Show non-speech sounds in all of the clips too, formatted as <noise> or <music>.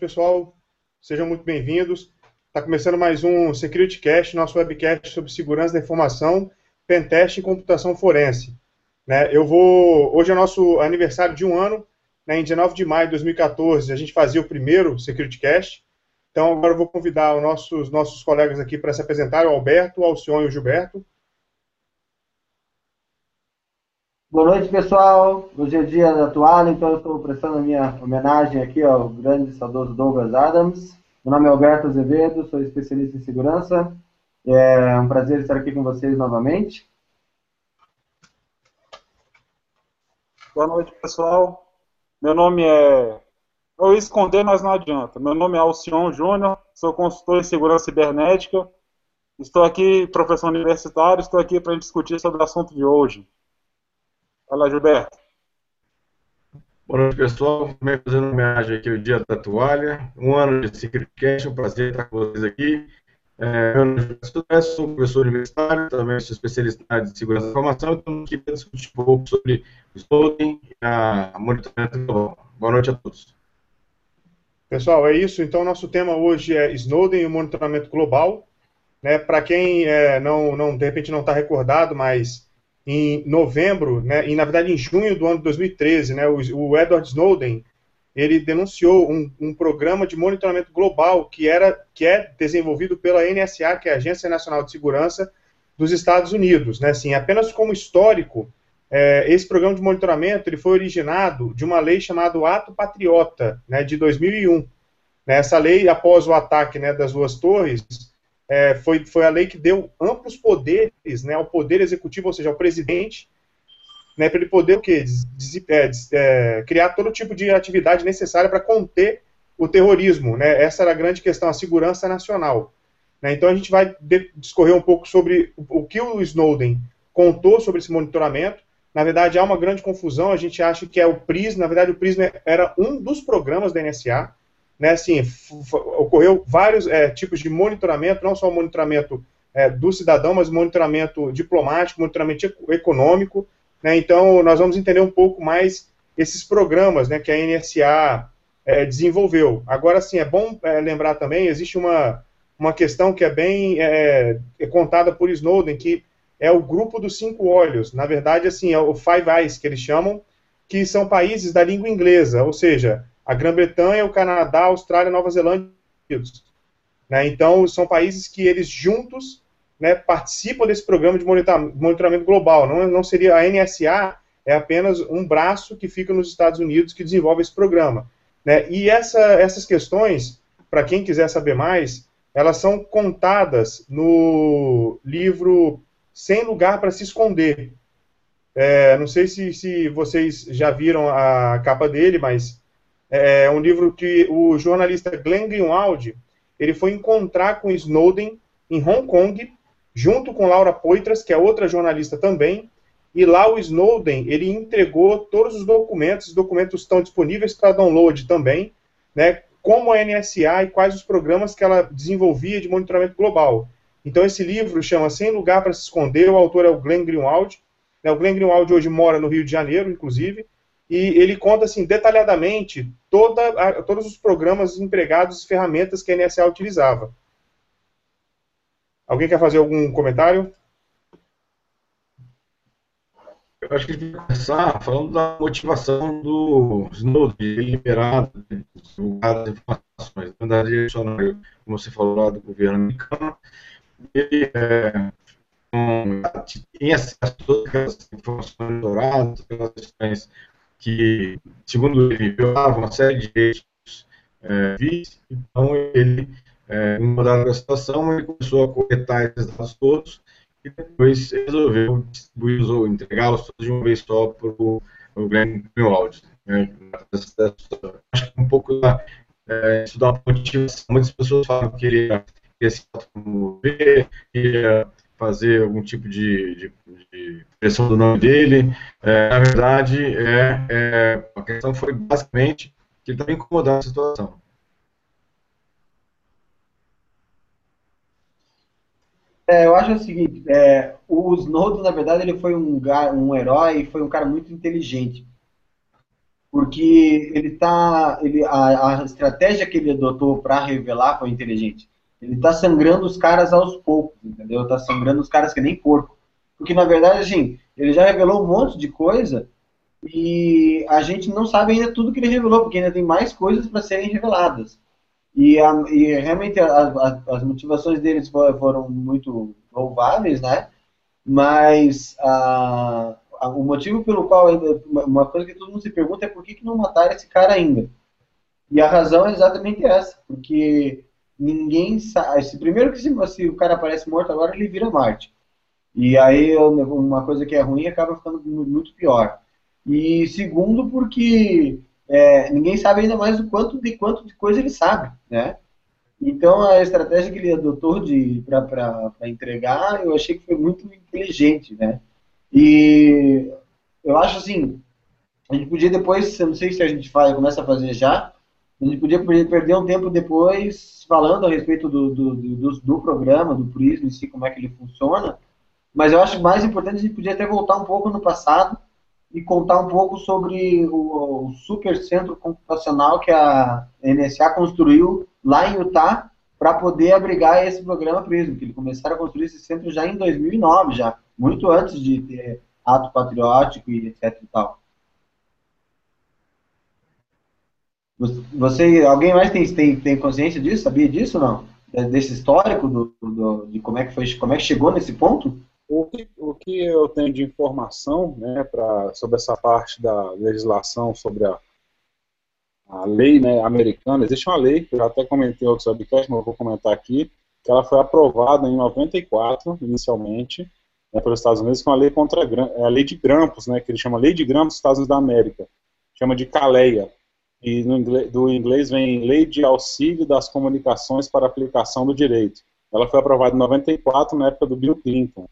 pessoal. Sejam muito bem-vindos. Está começando mais um SecurityCast, nosso webcast sobre segurança da informação, pentest e computação forense. Né, eu vou. Hoje é nosso aniversário de um ano, né, em 19 de maio de 2014, a gente fazia o primeiro SecurityCast. Então, agora eu vou convidar os nossos, nossos colegas aqui para se apresentarem, o Alberto, o Alcione e o Gilberto. Boa noite, pessoal. Hoje é dia da toalha, então eu estou prestando a minha homenagem aqui ao grande e saudoso Douglas Adams. Meu nome é Alberto Azevedo, sou especialista em segurança. É um prazer estar aqui com vocês novamente. Boa noite, pessoal. Meu nome é. Eu esconder, mas não adianta. Meu nome é Alcion Júnior, sou consultor em segurança cibernética. Estou aqui, professor universitário, estou aqui para discutir sobre o assunto de hoje. Fala, Gilberto. Boa noite, pessoal. Também fazendo homenagem aqui ao Dia da Toalha. Um ano de Secret um prazer estar com vocês aqui. É, meu nome é sou professor universitário, também sou especialista na área de segurança da informação, então aqui para discutir um pouco sobre o Snowden e a monitoramento global. Boa noite a todos. Pessoal, é isso. Então, nosso tema hoje é Snowden e o monitoramento global. Né, para quem é, não, não, de repente não está recordado, mas em novembro, né, e na verdade em junho do ano de 2013, né, o, o Edward Snowden ele denunciou um, um, programa de monitoramento global que era que é desenvolvido pela NSA, que é a Agência Nacional de Segurança dos Estados Unidos, né? Assim, apenas como histórico, é, esse programa de monitoramento ele foi originado de uma lei chamada Ato Patriota, né, de 2001. Né, essa lei, após o ataque né, das duas torres, é, foi, foi a lei que deu amplos poderes né, ao poder executivo, ou seja, ao presidente, né, para ele poder o quê? Des, é, des, é, criar todo tipo de atividade necessária para conter o terrorismo. Né? Essa era a grande questão, a segurança nacional. Né? Então a gente vai discorrer um pouco sobre o, o que o Snowden contou sobre esse monitoramento. Na verdade, há uma grande confusão. A gente acha que é o PRISM. Na verdade, o PRISM era um dos programas da NSA né, assim, ocorreu vários é, tipos de monitoramento, não só o monitoramento é, do cidadão, mas monitoramento diplomático, monitoramento econômico, né, então nós vamos entender um pouco mais esses programas, né, que a NSA é, desenvolveu. Agora, sim, é bom é, lembrar também, existe uma, uma questão que é bem é, é, contada por Snowden, que é o grupo dos cinco olhos, na verdade, assim, é o Five Eyes, que eles chamam, que são países da língua inglesa, ou seja, a Grã-Bretanha, o Canadá, a Austrália, Nova Zelândia. Né? Então, são países que eles juntos né, participam desse programa de monitoramento global. Não, não seria a NSA é apenas um braço que fica nos Estados Unidos que desenvolve esse programa. Né? E essa, essas questões, para quem quiser saber mais, elas são contadas no livro Sem Lugar para Se Esconder. É, não sei se, se vocês já viram a capa dele, mas é um livro que o jornalista Glenn Greenwald ele foi encontrar com Snowden em Hong Kong, junto com Laura Poitras, que é outra jornalista também, e lá o Snowden ele entregou todos os documentos, os documentos estão disponíveis para download também, né, como a NSA e quais os programas que ela desenvolvia de monitoramento global. Então esse livro chama Sem Lugar para se Esconder, o autor é o Glenn Greenwald, né, o Glenn Greenwald hoje mora no Rio de Janeiro, inclusive, e ele conta assim detalhadamente toda a, todos os programas empregados e ferramentas que a NSA utilizava. Alguém quer fazer algum comentário? Eu acho que a gente começar falando da motivação do Snowden de liberar as informações. Na verdade, como você falou lá do governo americano, ele é, um, tem acesso a todas aquelas informações douradas, aquelas questões que, segundo ele, violava uma série de direitos é, vis, então ele, é, dada situação, ele começou a coletar esses dados todos e depois resolveu distribuir ou entregá-los todos de uma vez só para o Glenn Greenwald. Né? Acho que um pouco da, é, estudar a motivação. Muitas pessoas falam que ele ia, ia se automover, ia fazer algum tipo de, de, de pressão do nome dele. É, na verdade, é, é, a questão foi basicamente que ele estava incomodado com a situação. É, eu acho o seguinte, é, o Snowden, na verdade, ele foi um, um herói, foi um cara muito inteligente. Porque ele tá, ele, a, a estratégia que ele adotou para revelar foi inteligente. Ele está sangrando os caras aos poucos, entendeu? Está sangrando os caras que nem porco. Porque, na verdade, assim, ele já revelou um monte de coisa e a gente não sabe ainda tudo que ele revelou, porque ainda tem mais coisas para serem reveladas. E, a, e realmente a, a, as motivações deles foram muito louváveis, né? Mas o motivo pelo qual uma coisa que todo mundo se pergunta é por que, que não mataram esse cara ainda. E a razão é exatamente essa, porque ninguém sabe. Se, primeiro que se, se, o cara aparece morto agora, ele vira Marte. E aí uma coisa que é ruim acaba ficando muito pior. E segundo, porque é, ninguém sabe ainda mais do quanto de quanto de coisa ele sabe, né? Então a estratégia que ele adotou de para entregar, eu achei que foi muito inteligente, né? E eu acho assim, a gente podia depois, não sei se a gente faz, começa a fazer já, gente podia perder um tempo depois falando a respeito do, do, do, do programa, do Prisma em si, como é que ele funciona, mas eu acho mais importante a gente podia até voltar um pouco no passado e contar um pouco sobre o, o super centro computacional que a NSA construiu lá em Utah para poder abrigar esse programa Prism, que eles começaram a construir esse centro já em 2009, já muito antes de ter ato patriótico e etc e tal. Você, alguém mais tem, tem, tem consciência disso? Sabia disso não? Desse histórico do, do, de como é que foi, como é que chegou nesse ponto? O que, o que eu tenho de informação né, pra, sobre essa parte da legislação, sobre a, a lei né, americana, existe uma lei, que eu até comentei em outros webcasts, mas eu vou comentar aqui, que ela foi aprovada em 94, inicialmente, né, pelos Estados Unidos, com a lei contra é a lei de grampos, né, que ele chama Lei de Grampos dos Estados Unidos da América, chama de CALEIA, e inglês, do inglês vem Lei de Auxílio das Comunicações para Aplicação do Direito. Ela foi aprovada em 94, na época do Bill Clinton.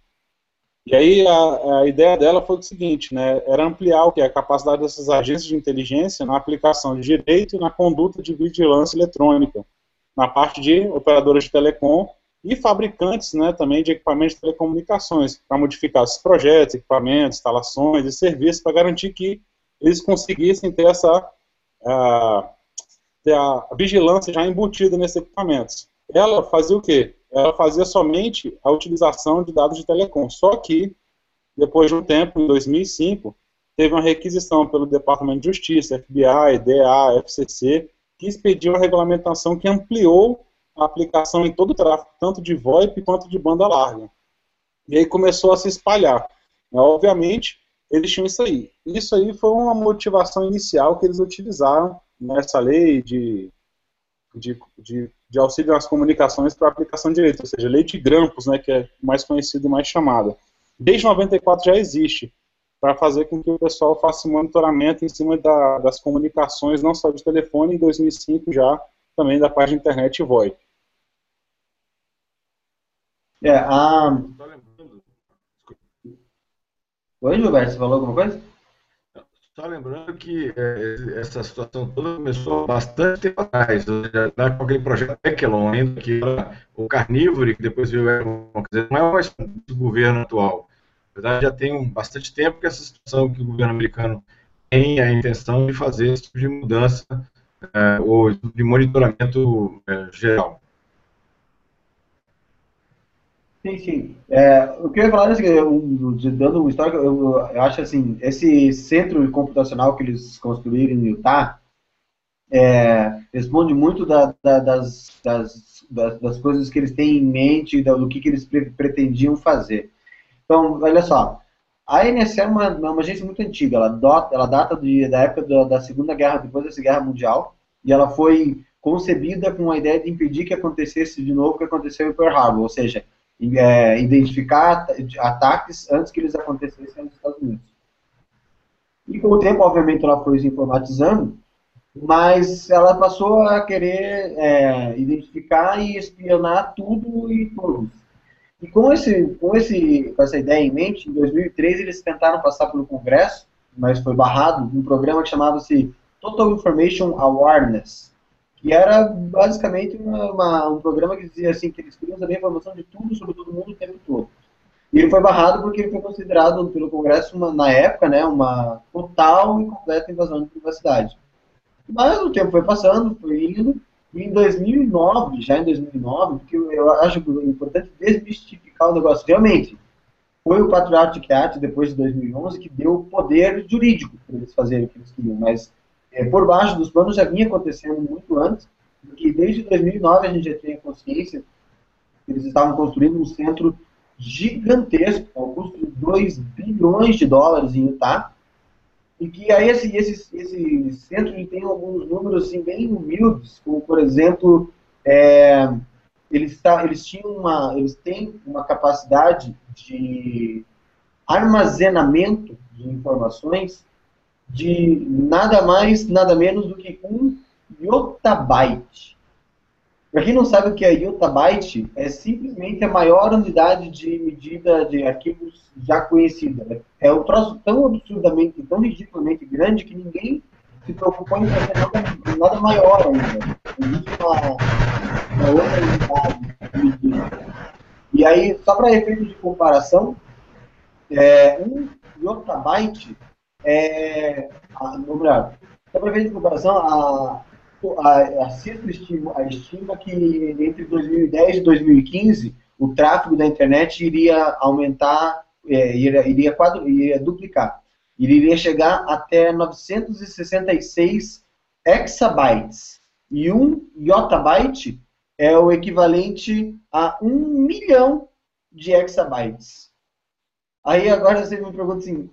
E aí a, a, ideia dela foi o seguinte, né, era ampliar o que a capacidade dessas agências de inteligência na aplicação de direito e na conduta de vigilância eletrônica, na parte de operadoras de telecom e fabricantes, né, também de equipamentos de telecomunicações, para modificar esses projetos, equipamentos, instalações e serviços para garantir que eles conseguissem ter essa a, ter a vigilância já embutida nesses equipamentos. Ela fazia o quê? ela fazia somente a utilização de dados de telecom. Só que, depois de um tempo, em 2005, teve uma requisição pelo Departamento de Justiça, FBI, DA, FCC, que expediu uma regulamentação que ampliou a aplicação em todo o tráfego, tanto de VoIP quanto de banda larga. E aí começou a se espalhar. Obviamente, eles tinham isso aí. Isso aí foi uma motivação inicial que eles utilizaram nessa lei de, de, de de auxílio às comunicações para aplicação de direito, ou seja, lei de grampos, né, que é mais conhecida e mais chamada. Desde 94 já existe, para fazer com que o pessoal faça monitoramento em cima da, das comunicações, não só de telefone, em 2005 já também da página internet VoIP. É, a... Oi, Gilberto, você falou alguma coisa? Só lembrando que é, essa situação toda começou bastante tempo atrás, já com aquele projeto Echelon ainda, que era o Carnívoro, que depois veio o quer dizer, não é mais do governo atual. Na verdade, já tem bastante tempo que essa situação que o governo americano tem a intenção de fazer esse tipo de mudança é, ou de monitoramento é, geral. Sim, sim. É, o que eu ia falar é eu, dando um histórico, eu, eu, acho assim, esse centro computacional que eles construíram em Utah é, responde muito da, da, das, das, das, coisas que eles têm em mente, do que, que eles pre pretendiam fazer. Então, olha só, a NSA é uma, uma agência muito antiga, ela, dota, ela data de, da época da, da Segunda Guerra, depois da Segunda Guerra Mundial, e ela foi concebida com a ideia de impedir que acontecesse de novo o que aconteceu em Pearl Harbor, ou seja, é, identificar ataques antes que eles acontecessem nos Estados Unidos. E com o tempo, obviamente, ela foi se informatizando, mas ela passou a querer é, identificar e espionar tudo e todos. E com, esse, com, esse, com essa ideia em mente, em 2003 eles tentaram passar pelo Congresso, mas foi barrado, um programa que chamava-se Total Information Awareness, que era basicamente uma, uma, um programa que dizia assim que eles queriam saber informação de tudo sobre todo mundo o tempo todo. E ele foi barrado porque ele foi considerado pelo Congresso, uma, na época, né, uma total e completa invasão de privacidade. Mas o tempo foi passando, foi indo, e em 2009, já em 2009, porque eu acho importante desmistificar o negócio, realmente, foi o Patriotic Act, depois de 2011, que deu poder jurídico para eles fazerem o que eles queriam, mas é, por baixo dos panos já vinha acontecendo muito antes, porque desde 2009 a gente já tinha consciência que eles estavam construindo um centro gigantesco, ao custo de 2 bilhões de dólares em Utah, e que aí esse, esse, esse centro tem alguns números assim, bem humildes, como por exemplo, é, eles, tá, eles, tinham uma, eles têm uma capacidade de armazenamento de informações de nada mais, nada menos do que um yottabyte. Para quem não sabe o que é yottabyte, é simplesmente a maior unidade de medida de arquivos já conhecida. É um troço tão absurdamente, tão ridiculamente grande que ninguém se preocupou em fazer nada, nada maior ainda. Existe uma, uma outra unidade de medida. E aí, só para efeitos de comparação, é, um yottabyte é, a, melhor, só para efeitos de comparação, a, a, a CISO estima, a estima que entre 2010 e 2015 o tráfego da internet iria aumentar, é, iria, iria, iria duplicar. Ele iria chegar até 966 exabytes. E um yottabyte é o equivalente a um milhão de exabytes. Aí agora você me pergunta assim,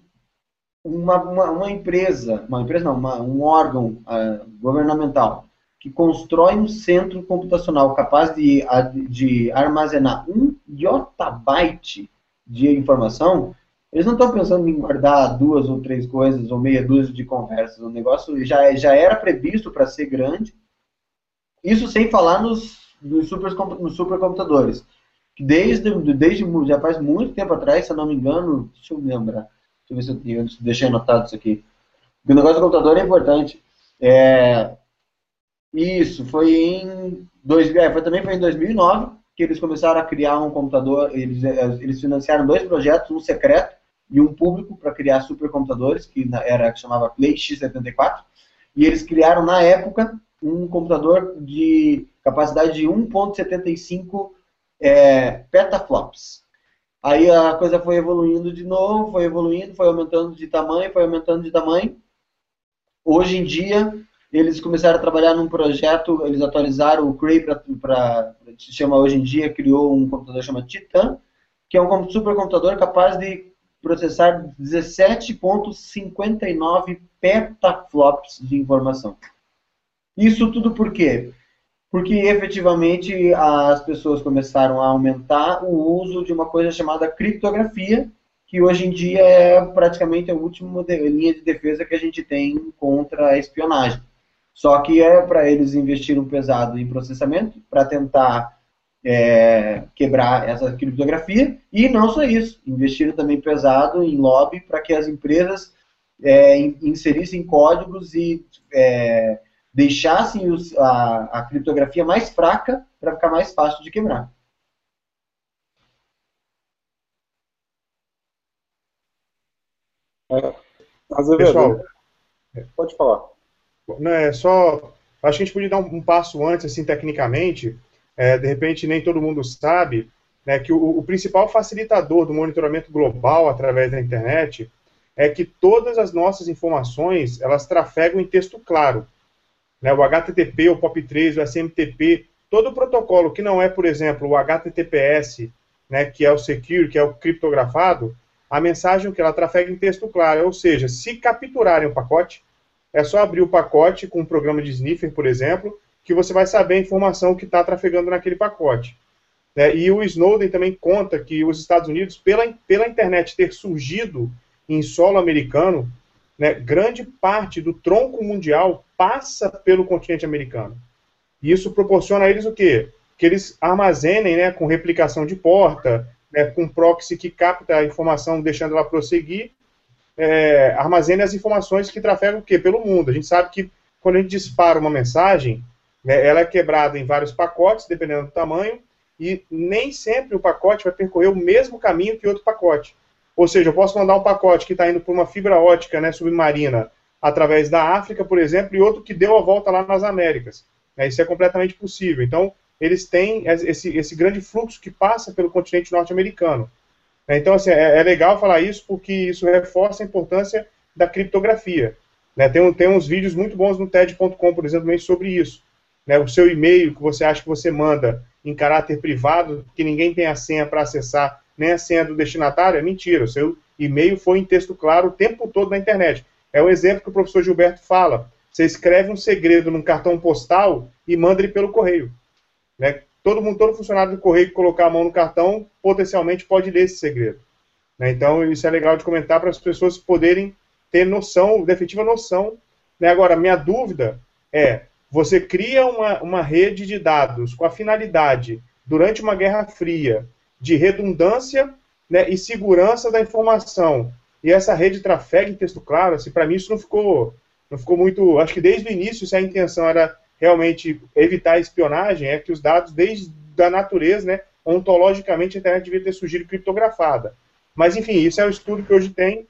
uma, uma, uma empresa, uma empresa não, uma, um órgão uh, governamental que constrói um centro computacional capaz de, de armazenar um yottabyte de informação, eles não estão pensando em guardar duas ou três coisas ou meia dúzia de conversas. O negócio já, já era previsto para ser grande. Isso sem falar nos, nos, super, nos supercomputadores. Desde, desde já faz muito tempo atrás, se eu não me engano, deixa eu lembrar, Deixa eu se eu deixei anotado isso aqui. o negócio do computador é importante. É, isso, foi em. Dois, é, foi, também foi em 2009 que eles começaram a criar um computador. Eles, é, eles financiaram dois projetos, um secreto e um público, para criar supercomputadores, que era que chamava Play X74. E eles criaram, na época, um computador de capacidade de 1.75 é, petaflops. Aí a coisa foi evoluindo de novo, foi evoluindo, foi aumentando de tamanho, foi aumentando de tamanho. Hoje em dia, eles começaram a trabalhar num projeto, eles atualizaram o Cray para, se chama hoje em dia, criou um computador chamado Titan, que é um supercomputador capaz de processar 17.59 petaflops de informação. Isso tudo por quê? Porque efetivamente as pessoas começaram a aumentar o uso de uma coisa chamada criptografia, que hoje em dia é praticamente a última linha de defesa que a gente tem contra a espionagem. Só que é para eles investiram pesado em processamento para tentar é, quebrar essa criptografia e não só isso, investiram também pesado em lobby para que as empresas é, inserissem códigos e é, deixassem os, a, a criptografia mais fraca para ficar mais fácil de quebrar. É, Pessoal, pode falar. Não, é só. Acho que a gente podia dar um, um passo antes, assim, tecnicamente. É, de repente, nem todo mundo sabe né, que o, o, principal facilitador do monitoramento global através da internet é que todas as nossas informações elas trafegam em texto claro né, o HTTP, o POP3, o SMTP, todo protocolo que não é, por exemplo, o HTTPS, né, que é o secure, que é o criptografado, a mensagem que ela trafega em texto claro, ou seja, se capturarem o pacote, é só abrir o pacote com um programa de sniffer, por exemplo, que você vai saber a informação que está trafegando naquele pacote. É, e o Snowden também conta que os Estados Unidos, pela, pela internet ter surgido em solo americano, né, grande parte do tronco mundial passa pelo continente americano. E isso proporciona a eles o quê? Que eles armazenem né, com replicação de porta, né, com proxy que capta a informação deixando ela prosseguir, é, armazene as informações que trafegam o quê? Pelo mundo. A gente sabe que quando a gente dispara uma mensagem, né, ela é quebrada em vários pacotes, dependendo do tamanho, e nem sempre o pacote vai percorrer o mesmo caminho que outro pacote. Ou seja, eu posso mandar um pacote que está indo por uma fibra ótica né, submarina através da África, por exemplo, e outro que deu a volta lá nas Américas. É, isso é completamente possível. Então, eles têm esse, esse grande fluxo que passa pelo continente norte-americano. É, então, assim, é, é, legal falar isso porque isso reforça a importância da criptografia. Né? Tem, tem uns vídeos muito bons no TED.com, por exemplo, sobre isso. Né? O seu e-mail que você acha que você manda em caráter privado, que ninguém tem a senha para acessar, nem a senha do destinatário, é mentira. O seu e-mail foi em texto claro o tempo todo na internet. É o exemplo que o professor Gilberto fala. Você escreve um segredo num cartão postal e manda ele pelo correio. Né? Todo mundo, todo funcionário do correio que colocar a mão no cartão, potencialmente pode ler esse segredo. Né? Então, isso é legal de comentar para as pessoas poderem ter noção, definitiva noção. Né? Agora, minha dúvida é, você cria uma, uma rede de dados com a finalidade, durante uma guerra fria, de redundância né, e segurança da informação, e essa rede trafega em texto claro, assim, para mim isso não ficou, não ficou muito. Acho que desde o início, se a intenção era realmente evitar a espionagem, é que os dados, desde a natureza, né, ontologicamente, a internet devia ter surgido criptografada. Mas, enfim, isso é o estudo que hoje tem,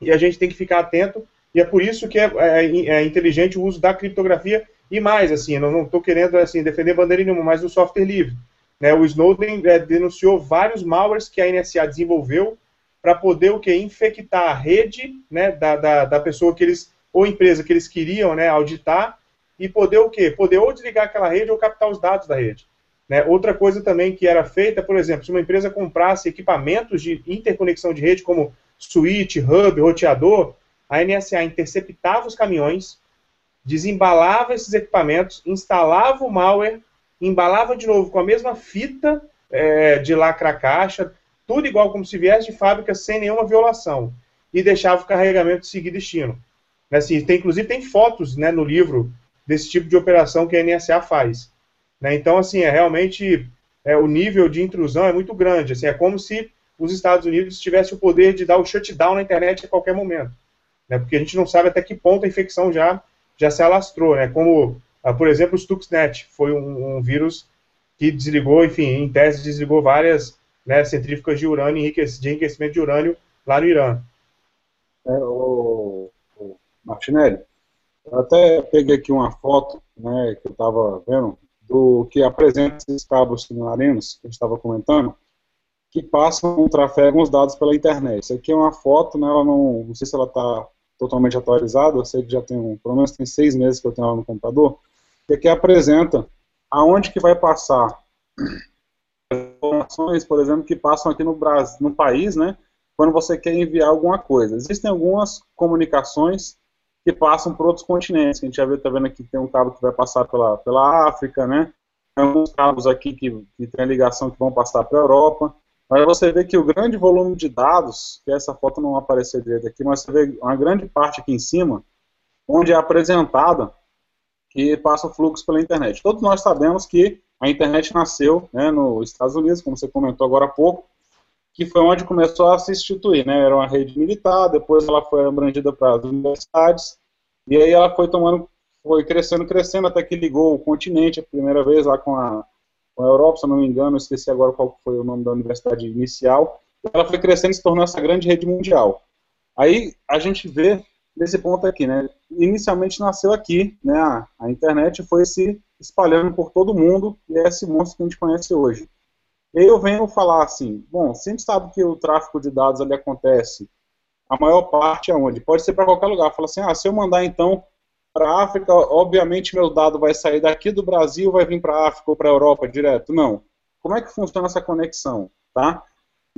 e a gente tem que ficar atento, e é por isso que é, é, é inteligente o uso da criptografia, e mais, assim, não estou querendo assim, defender bandeira nenhuma, mas o software livre. Né, o Snowden é, denunciou vários malwares que a NSA desenvolveu para poder o que infectar a rede né, da, da, da, pessoa que eles ou empresa que eles queriam né, auditar e poder o quê? Poder ou desligar aquela rede ou captar os dados da rede. Né? Outra coisa também que era feita, por exemplo, se uma empresa comprasse equipamentos de interconexão de rede como switch, hub, roteador, a NSA interceptava os caminhões, desembalava esses equipamentos, instalava o malware, embalava de novo com a mesma fita é, de lacra caixa, tudo igual como se viesse de fábrica sem nenhuma violação e deixava o carregamento seguir destino. Assim, tem, inclusive tem fotos né, no livro desse tipo de operação que a NSA faz. Né? Então, assim, é realmente é, o nível de intrusão é muito grande. Assim, é como se os Estados Unidos tivessem o poder de dar o shutdown na internet a qualquer momento. Né? Porque a gente não sabe até que ponto a infecção já, já se alastrou. Né? Como, ah, por exemplo, o Stuxnet foi um, um vírus que desligou, enfim, em tese desligou várias né, centrífugas de urânio, de enriquecimento de urânio lá no Irã. É, o, o Martinelli, eu até peguei aqui uma foto né, que eu estava vendo do que apresenta esses cabos submarinos que gente estava comentando, que passam, trafegam os dados pela internet. Isso aqui é uma foto, né, ela não, não sei se ela está totalmente atualizada, eu sei que já tem, pelo menos tem seis meses que eu tenho ela no computador, que aqui apresenta aonde que vai passar informações, por exemplo, que passam aqui no Brasil, no país, né? Quando você quer enviar alguma coisa. Existem algumas comunicações que passam por outros continentes. A gente já viu, tá vendo aqui que tem um cabo que vai passar pela, pela África, né? Tem alguns cabos aqui que, que tem a ligação que vão passar para a Europa. Mas você vê que o grande volume de dados, que essa foto não apareceu direito aqui, mas você vê uma grande parte aqui em cima, onde é apresentada que passa o fluxo pela internet. Todos nós sabemos que a internet nasceu né, nos Estados Unidos, como você comentou agora há pouco, que foi onde começou a se instituir. Né? Era uma rede militar, depois ela foi abrangida para as universidades, e aí ela foi tomando, foi crescendo, crescendo, até que ligou o continente a primeira vez lá com a, com a Europa, se eu não me engano, esqueci agora qual foi o nome da universidade inicial. Ela foi crescendo e se tornou essa grande rede mundial. Aí a gente vê nesse ponto aqui, né? Inicialmente nasceu aqui, né? A, a internet foi se espalhando por todo mundo e é esse monstro que a gente conhece hoje. E eu venho falar assim, bom, se a gente sabe que o tráfego de dados ali acontece, a maior parte é onde? Pode ser para qualquer lugar. Fala assim, ah, se eu mandar então para a África, obviamente meu dado vai sair daqui do Brasil, vai vir para a África ou para a Europa direto. Não. Como é que funciona essa conexão? Tá?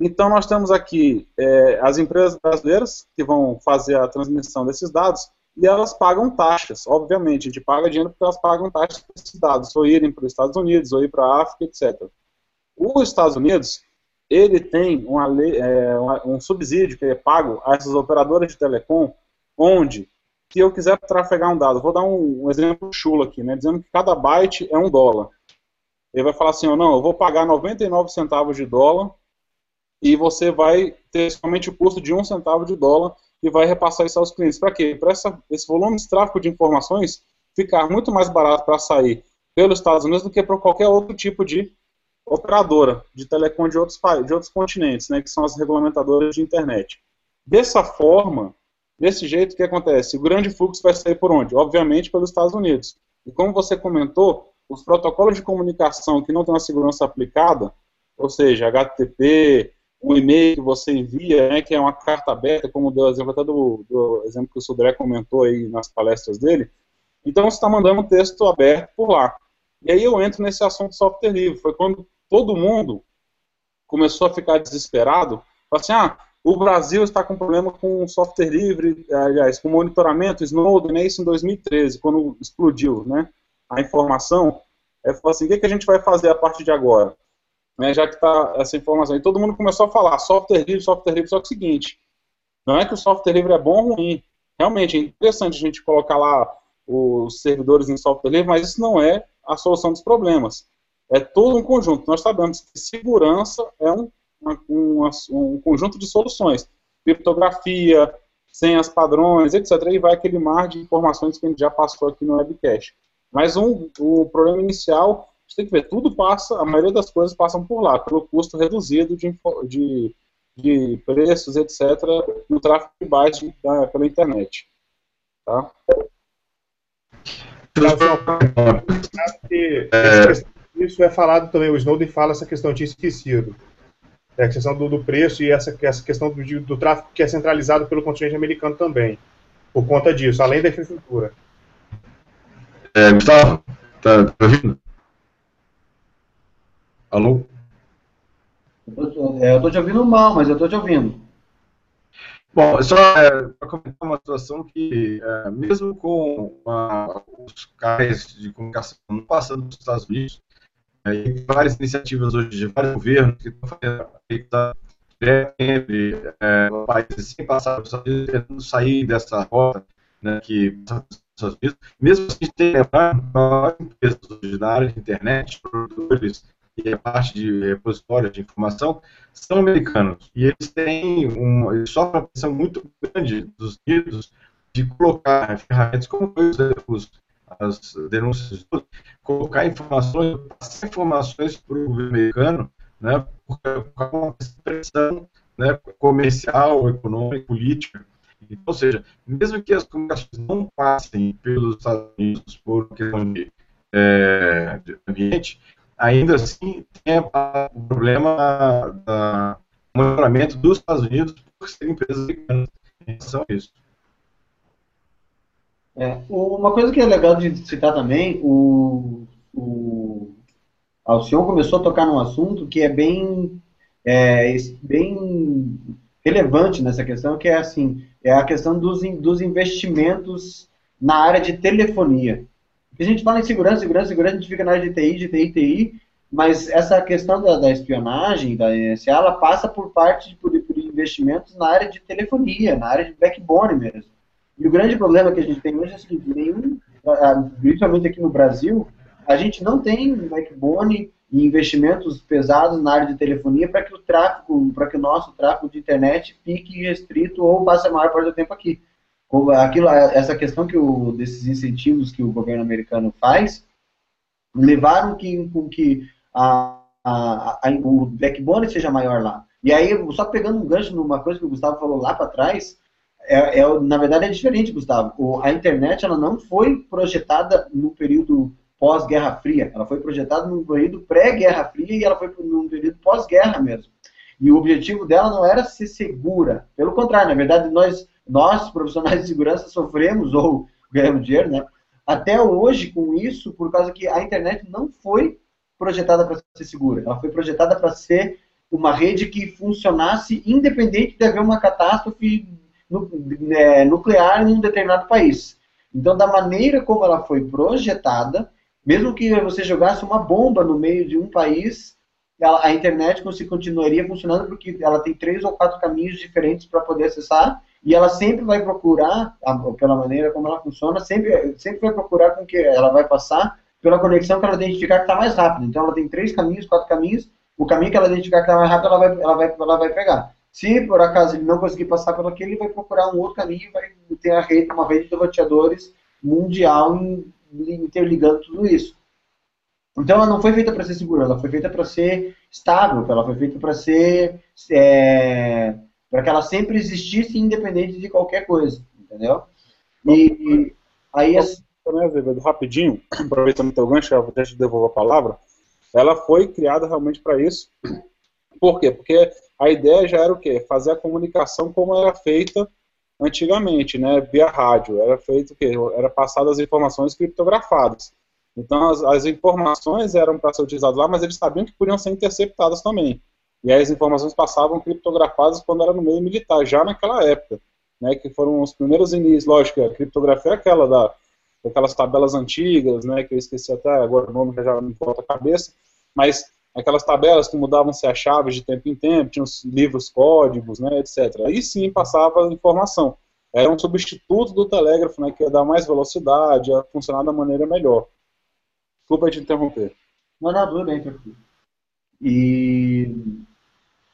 Então nós temos aqui é, as empresas brasileiras que vão fazer a transmissão desses dados e elas pagam taxas, obviamente, a gente paga dinheiro porque elas pagam taxas para esses dados, ou irem para os Estados Unidos, ou ir para a África, etc. Os Estados Unidos, ele tem uma lei, é, um subsídio que é pago a essas operadoras de telecom, onde, se eu quiser trafegar um dado, vou dar um, um exemplo chulo aqui, né, dizendo que cada byte é um dólar. Ele vai falar assim, oh, não, eu vou pagar 99 centavos de dólar e você vai ter somente o custo de um centavo de dólar e vai repassar isso aos clientes. Para quê? Para esse volume de tráfego de informações ficar muito mais barato para sair pelos Estados Unidos do que para qualquer outro tipo de operadora de telecom de outros, de outros continentes, né, que são as regulamentadoras de internet. Dessa forma, desse jeito, o que acontece? O grande fluxo vai sair por onde? Obviamente pelos Estados Unidos. E como você comentou, os protocolos de comunicação que não têm uma segurança aplicada, ou seja, HTTP, o e-mail que você envia, né, que é uma carta aberta, como deu exemplo até do, do exemplo que o Sudré comentou aí nas palestras dele, então você está mandando um texto aberto por lá. E aí eu entro nesse assunto software livre. Foi quando todo mundo começou a ficar desesperado, falou assim, ah, o Brasil está com problema com software livre, aliás, com monitoramento, Snowden, é isso em 2013, quando explodiu né, a informação. É, assim, o que, que a gente vai fazer a partir de agora? Né, já que está essa informação. E todo mundo começou a falar software livre, software livre, só que é o seguinte, não é que o software livre é bom ou ruim. Realmente é interessante a gente colocar lá os servidores em software livre, mas isso não é a solução dos problemas. É todo um conjunto. Nós sabemos que segurança é um, um, um conjunto de soluções. Criptografia, senhas padrões, etc. E vai aquele mar de informações que a gente já passou aqui no webcast. Mas um, o problema inicial, gente tem que ver, tudo passa, a maioria das coisas passam por lá, pelo custo reduzido de, de, de preços, etc., no tráfego de base pela internet. Tá? Isso é falado também, o Snowden fala essa questão, eu tinha esquecido. É a questão do, do preço e essa, essa questão do, do tráfego que é centralizado pelo continente americano também. Por conta disso, além da infraestrutura. É, Gustavo, tá, tá ouvindo? Alô? Eu tô, é, eu tô te ouvindo mal, mas eu tô te ouvindo. Bom, só é, para comentar uma situação que, é, mesmo com a, os canais de comunicação não passando dos Estados Unidos, é, e várias iniciativas hoje de vários governos que estão fazendo entre é, países sem passar pelos Estados Unidos, tentando sair dessa rota né, que passa pelos Estados Unidos, mesmo assim, tem lembrar empresas hoje área de internet, produtores e a parte de repositório de informação, são americanos. E eles têm um, eles sofrem uma pressão muito grande dos Unidos de colocar ferramentas como os, as denúncias, colocar informações, passar informações para o governo americano, né, por causa uma pressão né, comercial, econômica, política. Então, ou seja, mesmo que as comunicações não passem pelos Estados Unidos por questão de, é, de ambiente, ainda assim tem o problema do monitoramento dos Estados Unidos por serem empresas americanas em relação a isso. É, uma coisa que é legal de citar também, o, o Alcion começou a tocar num assunto que é bem, é, bem relevante nessa questão, que é assim, é a questão dos, dos investimentos na área de telefonia a gente fala em segurança, segurança, segurança, a gente fica na área de TI, de TI, TI, mas essa questão da, da espionagem, da NSA, ela passa por parte de, por, por, investimentos na área de telefonia, na área de backbone mesmo. E o grande problema que a gente tem hoje é o seguinte, nenhum, principalmente aqui no Brasil, a gente não tem backbone e investimentos pesados na área de telefonia para que o tráfego, para que o nosso tráfego de internet fique restrito ou passe a maior parte do tempo aqui aquilo, essa questão que o, desses incentivos que o governo americano faz levaram que, com que a, a, a, o backbone seja maior lá. E aí, só pegando um gancho numa coisa que o Gustavo falou lá para trás, é, é, na verdade é diferente, Gustavo. O, a internet ela não foi projetada no período pós-Guerra Fria, ela foi projetada no período pré-Guerra Fria e ela foi num período pós-guerra mesmo. E o objetivo dela não era ser segura, pelo contrário, na verdade nós nós, profissionais de segurança, sofremos ou ganhamos dinheiro, né? Até hoje, com isso, por causa que a internet não foi projetada para ser segura. Ela foi projetada para ser uma rede que funcionasse independente de haver uma catástrofe é, nuclear em um determinado país. Então, da maneira como ela foi projetada, mesmo que você jogasse uma bomba no meio de um país, ela, a internet continuaria funcionando porque ela tem três ou quatro caminhos diferentes para poder acessar e ela sempre vai procurar, pela maneira como ela funciona, sempre, sempre vai procurar com que ela vai passar pela conexão que ela identificar que está mais rápido. Então ela tem três caminhos, quatro caminhos, o caminho que ela identificar que está mais rápido, ela vai, ela, vai, ela vai pegar. Se por acaso ele não conseguir passar pelo aquele, ele vai procurar um outro caminho e vai ter a rede, uma rede de roteadores mundial interligando tudo isso. Então ela não foi feita para ser segura, ela foi feita para ser estável, ela foi feita para ser é, para que ela sempre existisse independente de qualquer coisa, entendeu? E, aí assim, rapidinho, aproveitando o teu gancho, eu te devolver a palavra, ela foi criada realmente para isso. Por quê? Porque a ideia já era o quê? Fazer a comunicação como era feita antigamente, né, via rádio. Era feito o quê? Era passadas as informações criptografadas. Então as, as informações eram para ser utilizadas lá, mas eles sabiam que podiam ser interceptadas também. E aí as informações passavam criptografadas quando era no meio militar, já naquela época, né, que foram os primeiros inícios, lógico, a criptografia é aquela da aquelas tabelas antigas, né, que eu esqueci até agora o nome que já me volta a cabeça, mas aquelas tabelas que mudavam-se as chaves de tempo em tempo, tinham os livros códigos, né, etc. Aí sim passava informação. Era um substituto do telégrafo, né, que ia dar mais velocidade, ia funcionar da maneira melhor. Desculpa te interromper. Não, não, tudo bem, tranquilo. E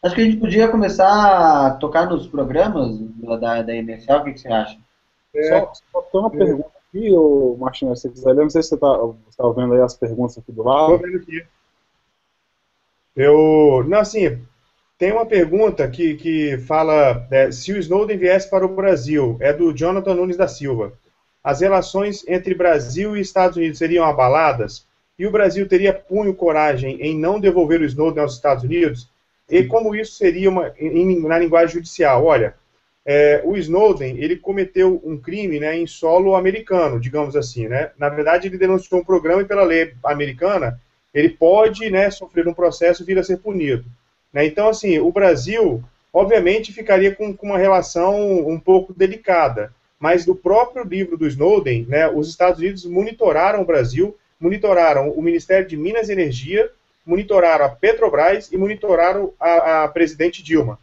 acho que a gente podia começar a tocar nos programas da, da MSL, o que, que você acha? É, só, só tem uma é. pergunta aqui, ô, Martinho, se você quiser ler, não sei se você está tá vendo aí as perguntas aqui do lado. Estou vendo aqui. Eu, não, assim, tem uma pergunta que, que fala é, se o Snowden viesse para o Brasil, é do Jonathan Nunes da Silva as relações entre Brasil e Estados Unidos seriam abaladas e o Brasil teria punho coragem em não devolver o Snowden aos Estados Unidos? E como isso seria uma, em, na linguagem judicial? Olha, é, o Snowden ele cometeu um crime né, em solo americano, digamos assim. Né? Na verdade, ele denunciou um programa e pela lei americana ele pode né, sofrer um processo e vir a ser punido. Né? Então, assim, o Brasil, obviamente, ficaria com, com uma relação um pouco delicada mas do próprio livro do Snowden, né, os Estados Unidos monitoraram o Brasil, monitoraram o Ministério de Minas e Energia, monitoraram a Petrobras e monitoraram a, a presidente Dilma.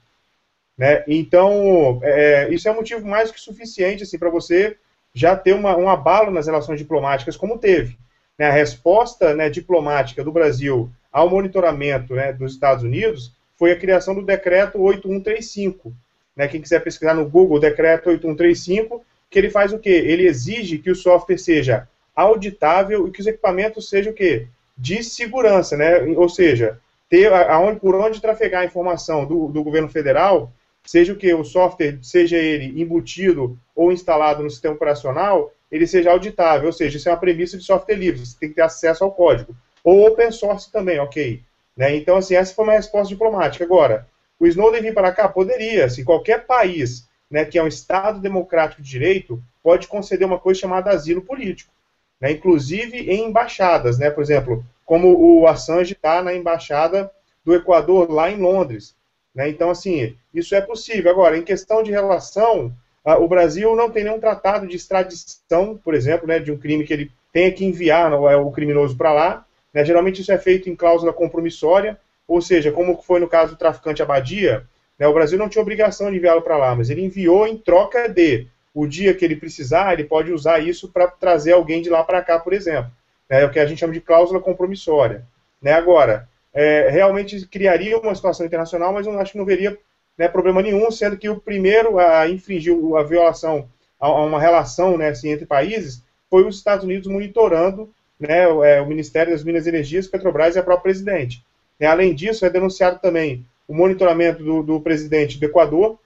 Né? Então, é, isso é um motivo mais que suficiente assim, para você já ter uma, um abalo nas relações diplomáticas, como teve. Né? A resposta né, diplomática do Brasil ao monitoramento né, dos Estados Unidos foi a criação do decreto 8135, né, quem quiser pesquisar no Google, decreto 8135, que ele faz o quê? Ele exige que o software seja auditável e que os equipamentos sejam o quê? De segurança, né? Ou seja, ter aonde, por onde trafegar a informação do, do governo federal, seja o que o software, seja ele embutido ou instalado no sistema operacional, ele seja auditável, ou seja, isso é uma premissa de software livre, você tem que ter acesso ao código. Ou open source também, ok. Né? Então, assim, essa foi uma resposta diplomática. Agora, o Snowden vir para cá? Poderia. Se qualquer país né, que é um Estado democrático de direito pode conceder uma coisa chamada asilo político. Né, inclusive em embaixadas. Né, por exemplo, como o Assange está na embaixada do Equador lá em Londres. Né, então, assim, isso é possível. Agora, em questão de relação, o Brasil não tem nenhum tratado de extradição, por exemplo, né, de um crime que ele tenha que enviar é, o criminoso para lá. Né, geralmente isso é feito em cláusula compromissória, ou seja, como foi no caso do traficante Abadia, né, o Brasil não tinha obrigação de enviá-lo para lá, mas ele enviou em troca de o dia que ele precisar, ele pode usar isso para trazer alguém de lá para cá, por exemplo. Né, é o que a gente chama de cláusula compromissória. Né, agora, é, realmente criaria uma situação internacional, mas eu acho que não veria né, problema nenhum, sendo que o primeiro a infringir a violação a, a uma relação né, assim, entre países foi os Estados Unidos monitorando né, o, é, o Ministério das Minas e Energias, Petrobras e a própria presidente. É, além disso, é denunciado também o monitoramento do, do presidente do Equador,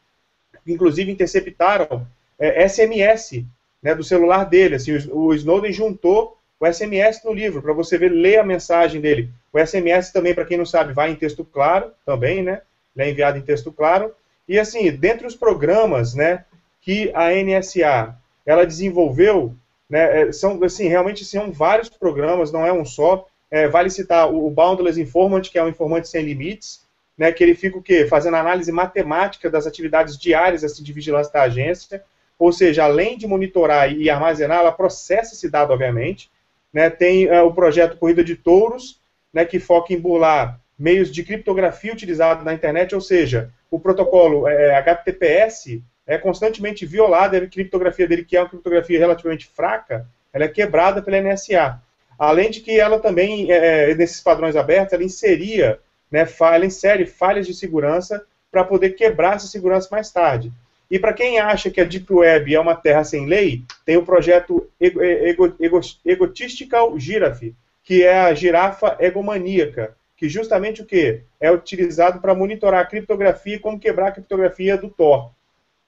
inclusive interceptaram é, SMS né, do celular dele. Assim, o, o Snowden juntou o SMS no livro, para você ver, ler a mensagem dele. O SMS também, para quem não sabe, vai em texto claro, também, né? Ele é enviado em texto claro. E assim, dentre os programas, né, que a NSA ela desenvolveu, né, é, são assim, realmente são vários programas, não é um só. É, vale citar o, Boundless Informant, que é um informante sem limites, né, que ele fica o quê? Fazendo análise matemática das atividades diárias assim, de vigilância da agência, ou seja, além de monitorar e armazenar, ela processa esse dado, obviamente. Né, tem é, o projeto Corrida de Touros, né, que foca em burlar meios de criptografia utilizados na internet, ou seja, o protocolo é, HTTPS é constantemente violado, a criptografia dele, que é uma criptografia relativamente fraca, ela é quebrada pela NSA. Além de que ela também, é, é, nesses padrões abertos, ela inseria, né, ela insere falhas de segurança para poder quebrar essa segurança mais tarde. E para quem acha que a Deep Web é uma terra sem lei, tem o projeto Ego, Ego, Ego, Egotistical Giraffe, que é a girafa egomaníaca, que justamente o que? É utilizado para monitorar a criptografia e como quebrar a criptografia do Tor.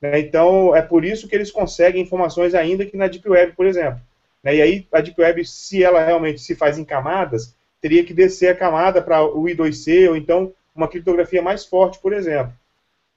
Né? Então, é por isso que eles conseguem informações ainda que na Deep Web, por exemplo. Né? E aí, a Deep Web, se ela realmente se faz em camadas, teria que descer a camada para o I2C, ou então uma criptografia mais forte, por exemplo.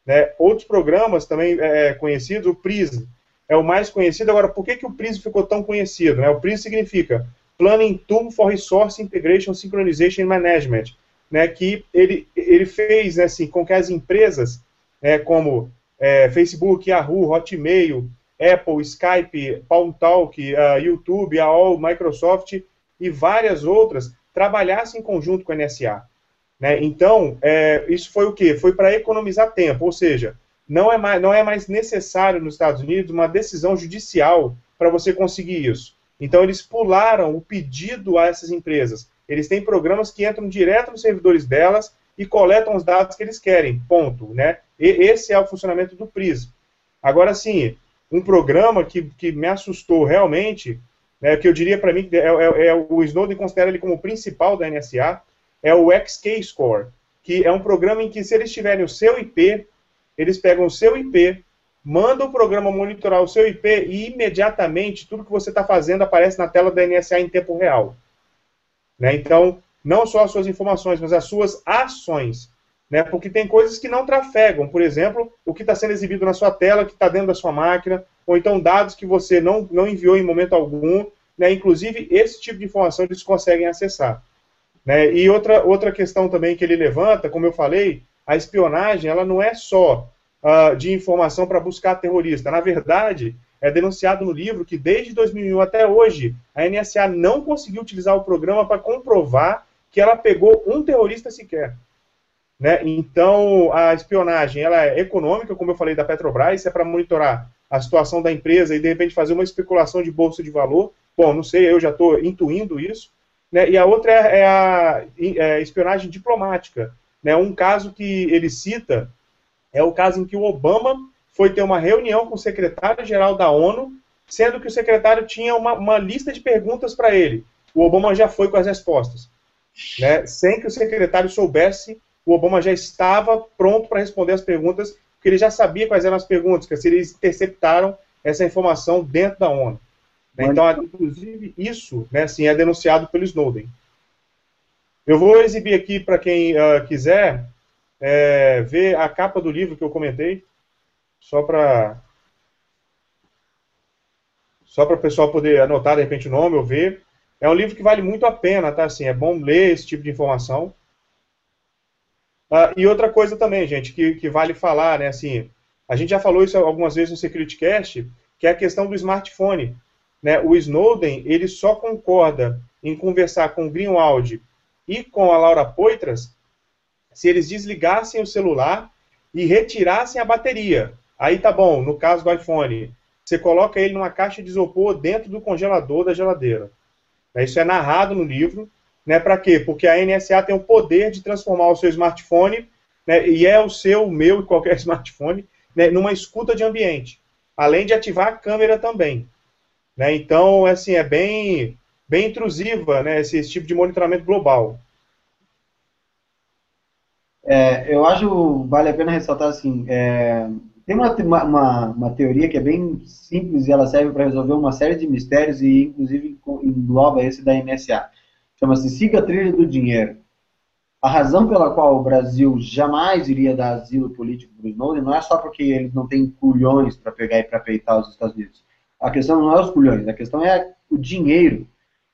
Né? Outros programas também é, é, conhecidos, o PRISM, é o mais conhecido. Agora, por que, que o PRISM ficou tão conhecido? Né? O PRISM significa Planning Tool for Resource Integration Synchronization Management, né? que ele, ele fez né, assim, com que as empresas, né, como é, Facebook, Yahoo, Hotmail, Apple, Skype, Palmtalk, uh, YouTube, AOL, Microsoft e várias outras trabalhassem em conjunto com a NSA. Né? Então, é, isso foi o quê? Foi para economizar tempo, ou seja, não é, mais, não é mais necessário nos Estados Unidos uma decisão judicial para você conseguir isso. Então, eles pularam o pedido a essas empresas. Eles têm programas que entram direto nos servidores delas e coletam os dados que eles querem, ponto. Né? E esse é o funcionamento do PRISM. Agora, sim, um programa que, que me assustou realmente, né, que eu diria para mim, é, é, é, o Snowden considera ele como o principal da NSA, é o XK Score, que é um programa em que, se eles tiverem o seu IP, eles pegam o seu IP, mandam o programa monitorar o seu IP e imediatamente tudo que você está fazendo aparece na tela da NSA em tempo real. Né? Então, não só as suas informações, mas as suas ações. Né? Porque tem coisas que não trafegam. Por exemplo, o que está sendo exibido na sua tela, que está dentro da sua máquina, ou então dados que você não, não enviou em momento algum. Né? Inclusive, esse tipo de informação eles conseguem acessar. Né? E outra, outra questão também que ele levanta, como eu falei, a espionagem ela não é só uh, de informação para buscar terrorista. Na verdade, é denunciado no livro que desde 2001 até hoje, a NSA não conseguiu utilizar o programa para comprovar que ela pegou um terrorista sequer. Né? Então, a espionagem ela é econômica, como eu falei da Petrobras, é para monitorar a situação da empresa e, de repente, fazer uma especulação de bolsa de valor. Bom, não sei, eu já estou intuindo isso. Né? E a outra é, é a é, espionagem diplomática. Né? Um caso que ele cita é o caso em que o Obama foi ter uma reunião com o secretário-geral da ONU, sendo que o secretário tinha uma, uma lista de perguntas para ele. O Obama já foi com as respostas. Né? Sem que o secretário soubesse, o Obama já estava pronto para responder as perguntas, porque ele já sabia quais eram as perguntas, que eles interceptaram essa informação dentro da ONU. Né? Então, inclusive, isso né, assim, é denunciado pelo Snowden. Eu vou exibir aqui para quem uh, quiser é, ver a capa do livro que eu comentei, só para só para o pessoal poder anotar de repente o nome ou ver. É um livro que vale muito a pena, tá? Assim, é bom ler esse tipo de informação. Uh, e outra coisa também, gente, que, que vale falar, né? Assim, a gente já falou isso algumas vezes no SecurityCast, que é a questão do smartphone. Né? O Snowden ele só concorda em conversar com Greenwald e com a Laura Poitras se eles desligassem o celular e retirassem a bateria. Aí tá bom, no caso do iPhone, você coloca ele numa caixa de isopor dentro do congelador da geladeira. Isso é narrado no livro. Né, para quê? Porque a NSA tem o poder de transformar o seu smartphone, né, e é o seu, o meu e qualquer <laughs> smartphone, né, numa escuta de ambiente. Além de ativar a câmera também. Né? Então, assim, é bem, bem intrusiva né, esse, esse tipo de monitoramento global. É, eu acho vale a pena ressaltar assim, é, tem uma, uma, uma, teoria que é bem simples e ela serve para resolver uma série de mistérios e inclusive engloba esse da NSA. Chama-se siga a trilha do dinheiro. A razão pela qual o Brasil jamais iria dar asilo político para o Snowden não é só porque eles não têm culhões para pegar e para peitar os Estados Unidos. A questão não é os culhões, a questão é o dinheiro.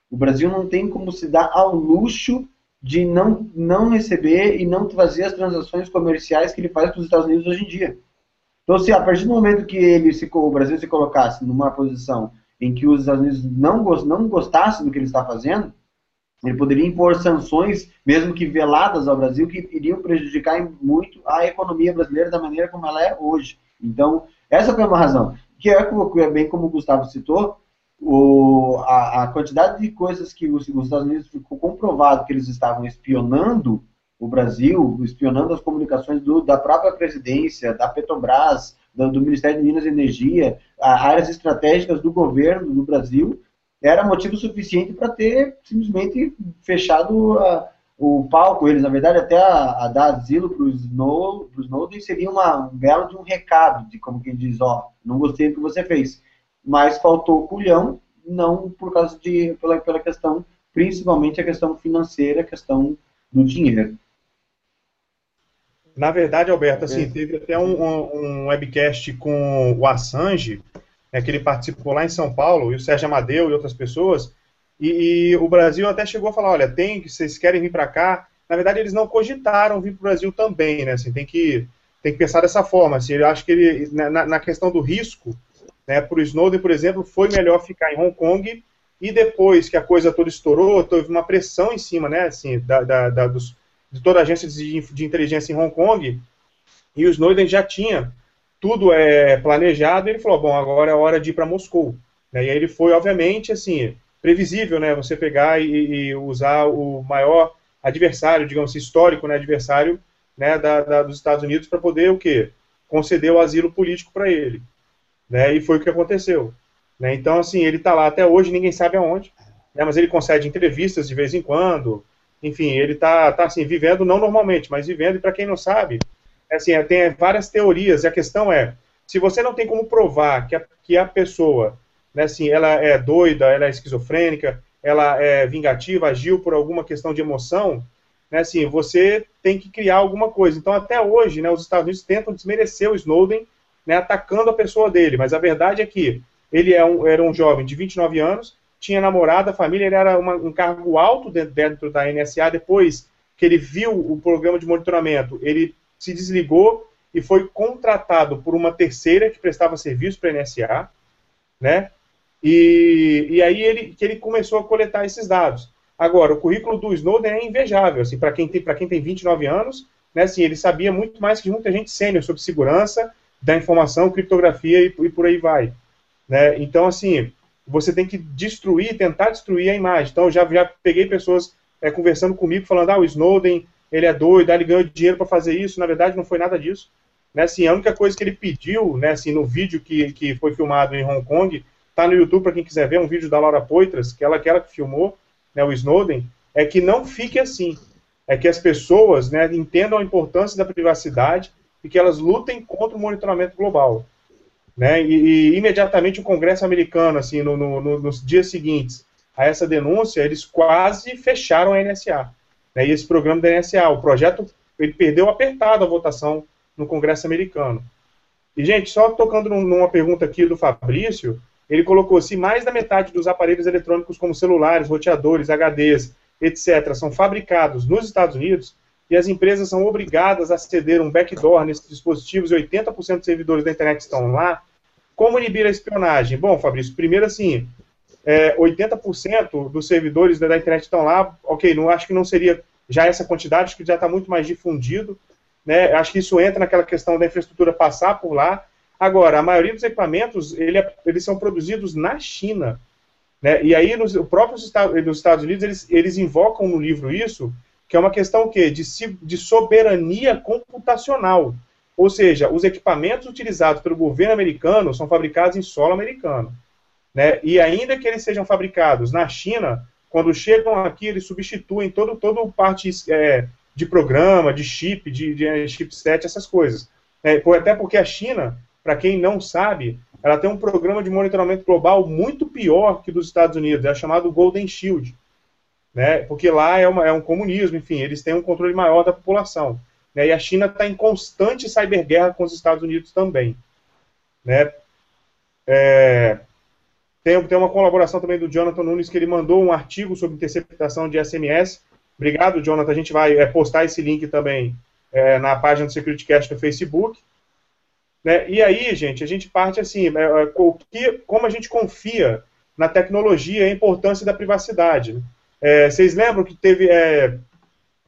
O Brasil não tem como se dar ao luxo de não, não receber e não fazer as transações comerciais que ele faz com os Estados Unidos hoje em dia. Então, se a partir do momento que ele se, o Brasil se colocasse numa posição em que os Estados Unidos não, não gostassem do que ele está fazendo, ele poderia impor sanções, mesmo que veladas ao Brasil, que iriam prejudicar muito a economia brasileira da maneira como ela é hoje. Então, essa foi uma razão que é, é bem como o Gustavo citou, o, a, a, quantidade de coisas que os, os, Estados Unidos ficou comprovado que eles estavam espionando o Brasil, espionando as comunicações do, da própria presidência, da Petrobras, do, do Ministério de Minas e Energia, áreas estratégicas do governo do Brasil, era motivo suficiente para ter simplesmente fechado a, o palco. Eles, na verdade, até a, a dar asilo para os Snowden seria uma, um belo de um recado, de como quem diz, ó, não gostei do que você fez. Mas faltou culhão, não por causa de, pela, pela questão, principalmente a questão financeira, a questão do dinheiro. Na verdade, Alberto, assim, teve até um, um, um webcast com o Assange, né, que ele participou lá em São Paulo, e o Sérgio Amadeu e outras pessoas, e, e o Brasil até chegou a falar, olha, tem que vocês querem vir para cá. Na verdade, eles não cogitaram vir para o Brasil também, né? Assim, tem que tem que pensar dessa forma. Assim, eu acho que ele na, na questão do risco, né? Para o Snowden, por exemplo, foi melhor ficar em Hong Kong e depois que a coisa toda estourou, teve uma pressão em cima, né? Assim, da, da, da dos, de toda a agência de, de inteligência em Hong Kong e o Snowden já tinha tudo é planejado. Ele falou, bom, agora é hora de ir para Moscou. Né? E aí ele foi, obviamente, assim previsível, né? Você pegar e, e usar o maior adversário, digamos assim, histórico, né? Adversário, né? Da, da dos Estados Unidos para poder o quê? Conceder o asilo político para ele, né? E foi o que aconteceu. Né? Então, assim, ele está lá até hoje, ninguém sabe aonde, né? Mas ele concede entrevistas de vez em quando. Enfim, ele está tá, assim vivendo não normalmente, mas vivendo. E para quem não sabe, assim, tem várias teorias. E a questão é, se você não tem como provar que a, que a pessoa né, assim, ela é doida, ela é esquizofrênica, ela é vingativa, agiu por alguma questão de emoção, né, assim, você tem que criar alguma coisa. Então, até hoje, né, os Estados Unidos tentam desmerecer o Snowden, né, atacando a pessoa dele, mas a verdade é que ele é um, era um jovem de 29 anos, tinha namorada, família, ele era uma, um cargo alto dentro, dentro da NSA, depois que ele viu o programa de monitoramento, ele se desligou e foi contratado por uma terceira que prestava serviço para a NSA, né? E, e aí ele, que ele começou a coletar esses dados. Agora, o currículo do Snowden é invejável, assim, para quem, tem, quem tem 29 anos, né, assim, ele sabia muito mais que muita gente sênior sobre segurança da informação, criptografia e, e por aí vai. Né? Então, assim, você tem que destruir, tentar destruir a imagem. Então, já, já peguei pessoas é, conversando comigo, falando, ah, o Snowden, ele é doido, ele ganhou dinheiro para fazer isso. Na verdade, não foi nada disso. Né, assim, a única coisa que ele pediu, né, assim, no vídeo que, que foi filmado em Hong Kong, Tá no YouTube para quem quiser ver um vídeo da Laura Poitras, que ela, que ela que filmou, né, o Snowden, é que não fique assim. É que as pessoas né, entendam a importância da privacidade e que elas lutem contra o monitoramento global. Né, e, e imediatamente o Congresso americano, assim, no, no, no, nos dias seguintes a essa denúncia, eles quase fecharam a NSA. Né, e esse programa da NSA, o projeto, ele perdeu apertado a votação no Congresso americano. E, gente, só tocando numa pergunta aqui do Fabrício, ele colocou: se mais da metade dos aparelhos eletrônicos, como celulares, roteadores, HDs, etc., são fabricados nos Estados Unidos e as empresas são obrigadas a ceder um backdoor nesses dispositivos e 80% dos servidores da internet estão lá, como inibir a espionagem? Bom, Fabrício, primeiro assim, é, 80% dos servidores da internet estão lá, ok, não acho que não seria já essa quantidade, acho que já está muito mais difundido, né? Acho que isso entra naquela questão da infraestrutura passar por lá, Agora, a maioria dos equipamentos, ele, é, eles são produzidos na China. Né? E aí, nos, próprios Estados, nos Estados Unidos, eles, eles invocam no livro isso, que é uma questão que de, de soberania computacional. Ou seja, os equipamentos utilizados pelo governo americano são fabricados em solo americano. Né? E ainda que eles sejam fabricados na China, quando chegam aqui, eles substituem todo, todo parte é, de programa, de chip, de, de chipset, essas coisas. É, até porque a China para quem não sabe, ela tem um programa de monitoramento global muito pior que dos Estados Unidos, é chamado Golden Shield, né? Porque lá é, uma, é um comunismo, enfim, eles têm um controle maior da população. Né? E a China está em constante cyberguerra com os Estados Unidos também, né? É, tem, tem uma colaboração também do Jonathan Nunes, que ele mandou um artigo sobre interceptação de SMS. Obrigado, Jonathan. A gente vai é, postar esse link também é, na página do SecurityCast no Facebook. Né? E aí, gente, a gente parte assim, né, é, que, como a gente confia na tecnologia e a importância da privacidade. Né? É, vocês lembram que teve, é,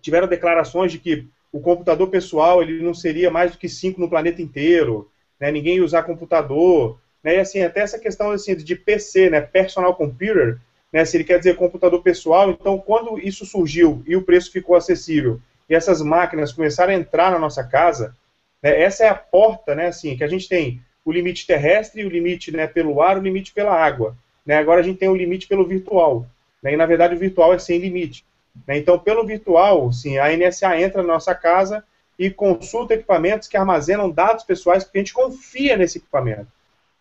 tiveram declarações de que o computador pessoal ele não seria mais do que cinco no planeta inteiro, né? ninguém ia usar computador, né? e assim, até essa questão assim, de PC, né? personal computer, né? se ele quer dizer computador pessoal, então quando isso surgiu e o preço ficou acessível, e essas máquinas começaram a entrar na nossa casa, Né? Essa é a porta, né, assim, que a gente tem o limite terrestre, o limite né, pelo ar, o limite pela água. Né? Agora a gente tem o limite pelo virtual. Né? E na verdade o virtual é sem limite. Né? Então, pelo virtual, sim, a NSA entra na nossa casa e consulta equipamentos que armazenam dados pessoais, porque a gente confia nesse equipamento.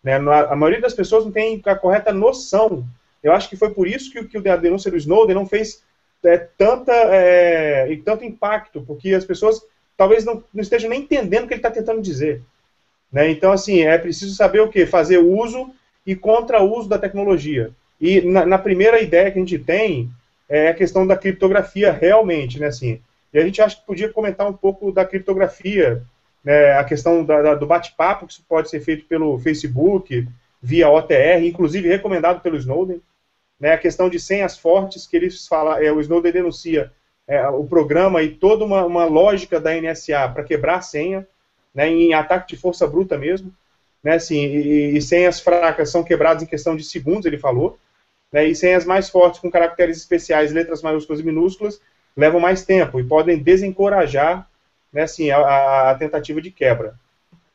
Né? A maioria das pessoas não tem a correta noção. Eu acho que foi por isso que, que a denúncia do Snowden não fez é, tanta, é, e tanto impacto, porque as pessoas talvez não, não estejam nem entendendo o que ele está tentando dizer. Né? Então, assim, é preciso saber o que? Fazer uso e contra-uso da tecnologia. E na, na, primeira ideia que a gente tem é a questão da criptografia realmente, né, assim. E a gente acha que podia comentar um pouco da criptografia, né, a questão da, da, do bate-papo, que isso pode ser feito pelo Facebook, via OTR, inclusive recomendado pelo Snowden, né, a questão de senhas fortes, que eles falam, é, o Snowden denuncia é, o programa e toda uma, uma lógica da NSA para quebrar a senha, né, em ataque de força bruta mesmo, né, assim, e, e senhas fracas são quebradas em questão de segundos, ele falou, né, e senhas mais fortes com caracteres especiais, letras maiúsculas e minúsculas, levam mais tempo e podem desencorajar né, assim, a, a tentativa de quebra.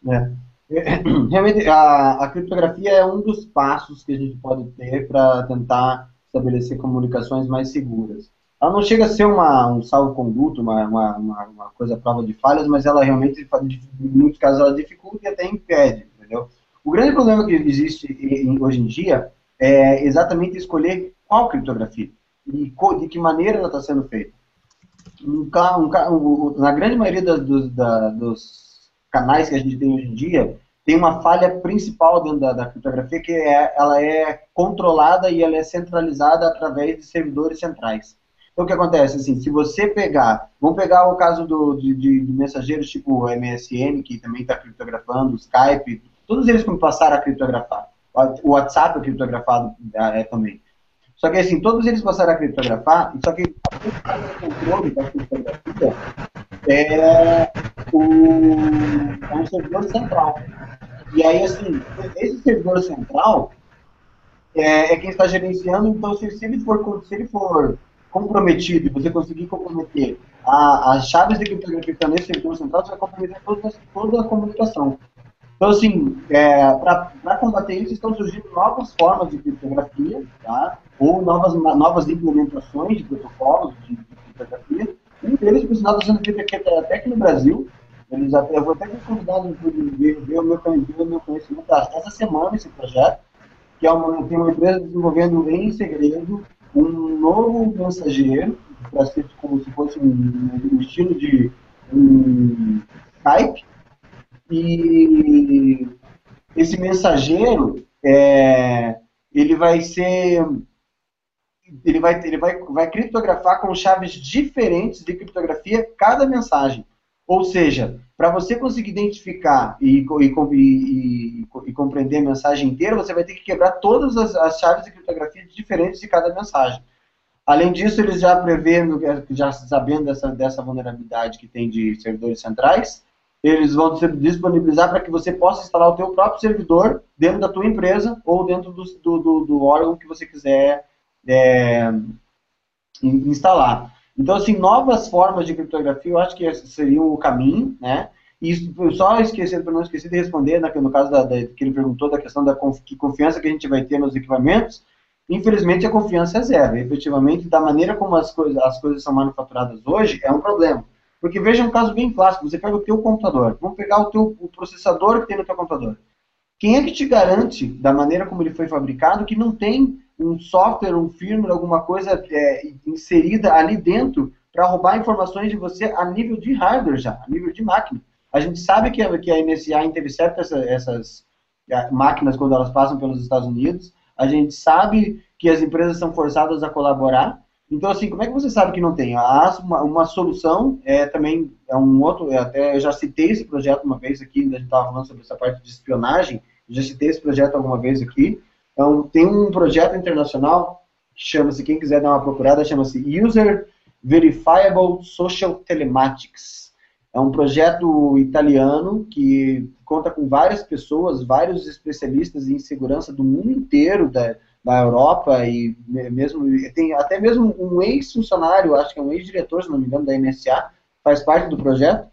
É. <clears throat> Realmente, a, a, criptografia é um dos passos que a gente pode ter para tentar estabelecer comunicações mais seguras. Ela não chega a ser uma, um salvo-conduto, uma, uma, uma, coisa prova de falhas, mas ela realmente, em muitos casos, ela dificulta e até impede, entendeu? O grande problema que existe hoje em dia é exatamente escolher qual criptografia e de que maneira ela está sendo feita. Um, um, na grande maioria das, dos, da, dos canais que a gente tem hoje em dia, tem uma falha principal dentro da, da, criptografia que é, ela é controlada e ela é centralizada através de servidores centrais. Então, o que acontece? Assim, se você pegar, vamos pegar o caso do, de, de, de mensageiros tipo MSN, que também está criptografando, Skype, todos eles como passaram a criptografar. O WhatsApp é criptografado é, também. Só que assim, todos eles passaram a criptografar, só que o controle da criptografia é, o, é servidor central. E aí, assim, esse servidor central é, é quem está gerenciando, então se, se, ele for, se ele for comprometido e você conseguir comprometer as chaves de criptografia nesse servidor central, você vai comprometer toda, toda a comunicação. Então, assim, é, para combater isso, estão surgindo novas formas de criptografia, tá? ou novas, novas implementações de protocolos de, de criptografia. Um deles, por sinal, está sendo feito aqui, até aqui no Brasil. Eles até, eu vou até convidar ver, ver, o meu, ver o meu conhecimento essa semana, esse projeto, que é uma, tem uma empresa desenvolvendo em segredo um novo mensageiro, para ser como se fosse um, um estilo de um Skype, e esse mensageiro é, ele vai ser ele vai ele vai, vai criptografar com chaves diferentes de criptografia cada mensagem. Ou seja para você conseguir identificar e, e, e, e, compreender a mensagem inteira você vai ter que quebrar todas as, as chaves de criptografia diferentes de cada mensagem. Além disso, eles já prevendo, já sabendo dessa, dessa vulnerabilidade que tem de servidores centrais, eles vão disponibilizar para que você possa instalar o teu próprio servidor dentro da tua empresa ou dentro do, do, do órgão que você quiser é, instalar. Então, assim, novas formas de criptografia eu acho que seriam o caminho, né? E só esquecendo, para não esquecer de responder, né, no caso da, da, que ele perguntou da questão da conf, confiança que a gente vai ter nos equipamentos, infelizmente a confiança é zero. efetivamente, da maneira como as coisas, as coisas são manufaturadas hoje, é um problema. Porque veja um caso bem clássico, você pega o teu computador, vamos pegar o teu o processador que tem no teu computador. Quem é que te garante, da maneira como ele foi fabricado, que não tem um software, um firmware, alguma coisa é, inserida ali dentro para roubar informações de você a nível de hardware já, a nível de máquina. A gente sabe que a, que a NSA intercepta essa, essas é, máquinas quando elas passam pelos Estados Unidos. A gente sabe que as empresas são forçadas a colaborar. Então, assim, como é que você sabe que não tem? Há uma, uma solução, é também, é um outro, é, até eu já citei esse projeto uma vez aqui, a gente estava falando sobre essa parte de espionagem, já citei esse projeto alguma vez aqui. Então, tem um projeto internacional que chama-se, quem quiser dar uma procurada, chama-se User Verifiable Social Telematics. É um projeto italiano que conta com várias pessoas, vários especialistas em segurança do mundo inteiro, da, da Europa e mesmo tem até mesmo um ex-funcionário, acho que é um ex-diretor, se não me engano, da NSA, faz parte do projeto.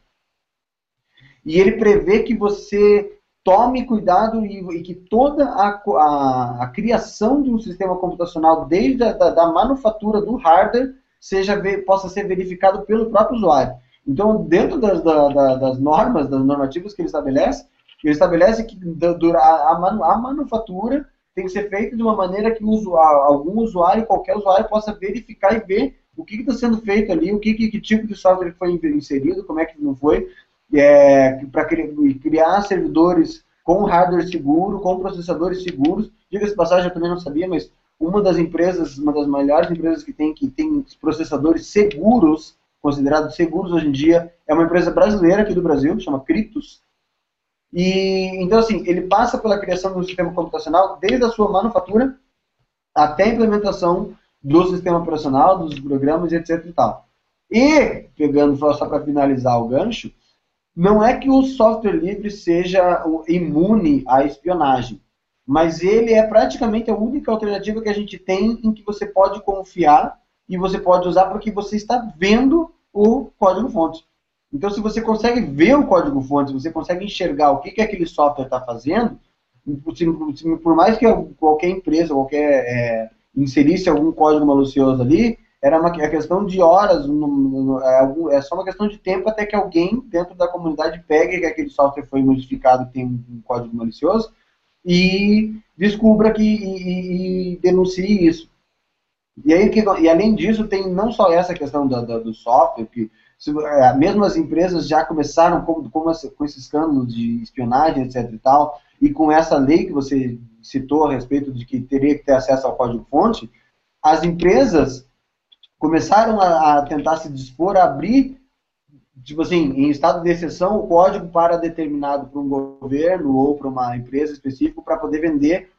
e ele prevê que você tome cuidado e, e que toda a, a, a, criação de um sistema computacional, desde a da, da manufatura do hardware, seja, possa ser verificado pelo próprio usuário. Então, dentro das, da, das normas, das normativas que ele estabelece, ele estabelece que a, a, manufatura tem que ser feita de uma maneira que usuário, algum usuário, qualquer usuário, possa verificar e ver o que está sendo feito ali, o que, que, que, tipo de software foi inserido, como é que não foi, é, para criar servidores com hardware seguro, com processadores seguros. Diga-se passagem, eu também não sabia, mas uma das empresas, uma das maiores empresas que tem, que tem processadores seguros, considerados seguros hoje em dia, é uma empresa brasileira aqui do Brasil, chama Cryptos. E, então, assim, ele passa pela criação um sistema computacional desde a sua manufatura até a implementação do sistema operacional, dos programas, etc e tal. E, pegando só para finalizar o gancho, não é que o software livre seja imune à espionagem, mas ele é praticamente a única alternativa que a gente tem em que você pode confiar e você pode usar porque você está vendo o código-fonte. Então, se você consegue ver o código-fonte, você consegue enxergar o que, que aquele software está fazendo, por mais que qualquer empresa, qualquer é, inserisse algum código malicioso ali, era uma é questão de horas, é, é só uma questão de tempo até que alguém dentro da comunidade pegue que aquele software foi modificado, tem um código malicioso, e descubra que e, e denuncie isso. E, aí, e além disso, tem não só essa questão do, do, software, que se, mesmo as empresas já começaram com, com, com esse escândalo de espionagem, etc e tal, e com essa lei que você citou a respeito de que teria que ter acesso ao código-fonte, as empresas começaram a, a, tentar se dispor a abrir, tipo assim, em estado de exceção, o código para determinado para um governo ou para uma empresa específica para poder vender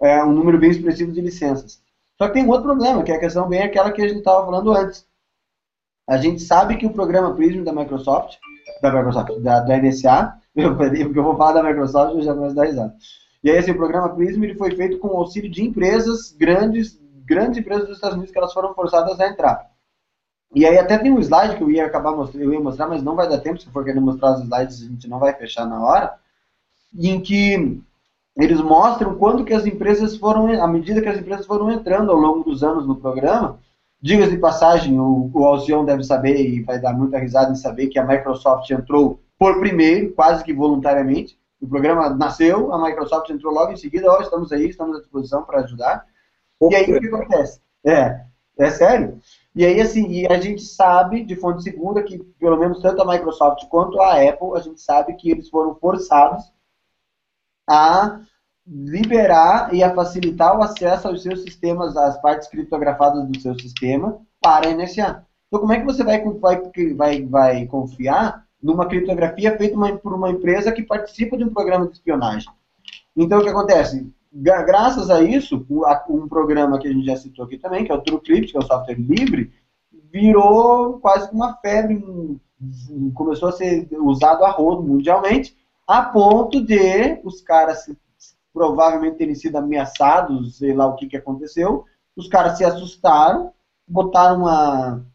é, um número bem expressivo de licenças. Só que tem um outro problema, que é a questão bem aquela que a gente estava falando antes. A gente sabe que o programa Prism da Microsoft, da Microsoft, da, da NSA, <laughs> eu, porque eu vou falar da Microsoft, eu já vou dar risada. E aí, assim, programa Prism ele foi feito com o auxílio de empresas grandes, grandes empresas dos Estados Unidos que elas foram forçadas a entrar. E aí até tem um slide que eu ia acabar mostrando, eu ia mostrar, mas não vai dar tempo, se for querer mostrar os slides, a gente não vai fechar na hora, em que eles mostram quando que as empresas foram, à medida que as empresas foram entrando ao longo dos anos no programa, diga-se de passagem, o, o deve saber e vai dar muita risada em saber que a Microsoft entrou por primeiro, quase que voluntariamente, o programa nasceu, a Microsoft entrou logo em seguida, ó, oh, estamos aí, estamos à disposição para ajudar. E aí o que acontece? É, é sério? E aí, assim, e a gente sabe de fonte segura que, pelo menos tanto a Microsoft quanto a Apple, a gente sabe que eles foram forçados a liberar e a facilitar o acesso aos seus sistemas, às partes criptografadas do seu sistema para NSA. Então, como é que você vai, vai, vai, vai confiar numa criptografia feita uma, por uma empresa que participa de um programa de espionagem. Então, o que acontece? Graças a isso, um programa que a gente já citou aqui também, que é o TrueCrypt, que é o software livre, virou quase uma febre, começou a ser usado a rodo mundialmente, a ponto de os caras provavelmente terem sido ameaçados, sei lá o que, que aconteceu, os caras se assustaram, botaram uma,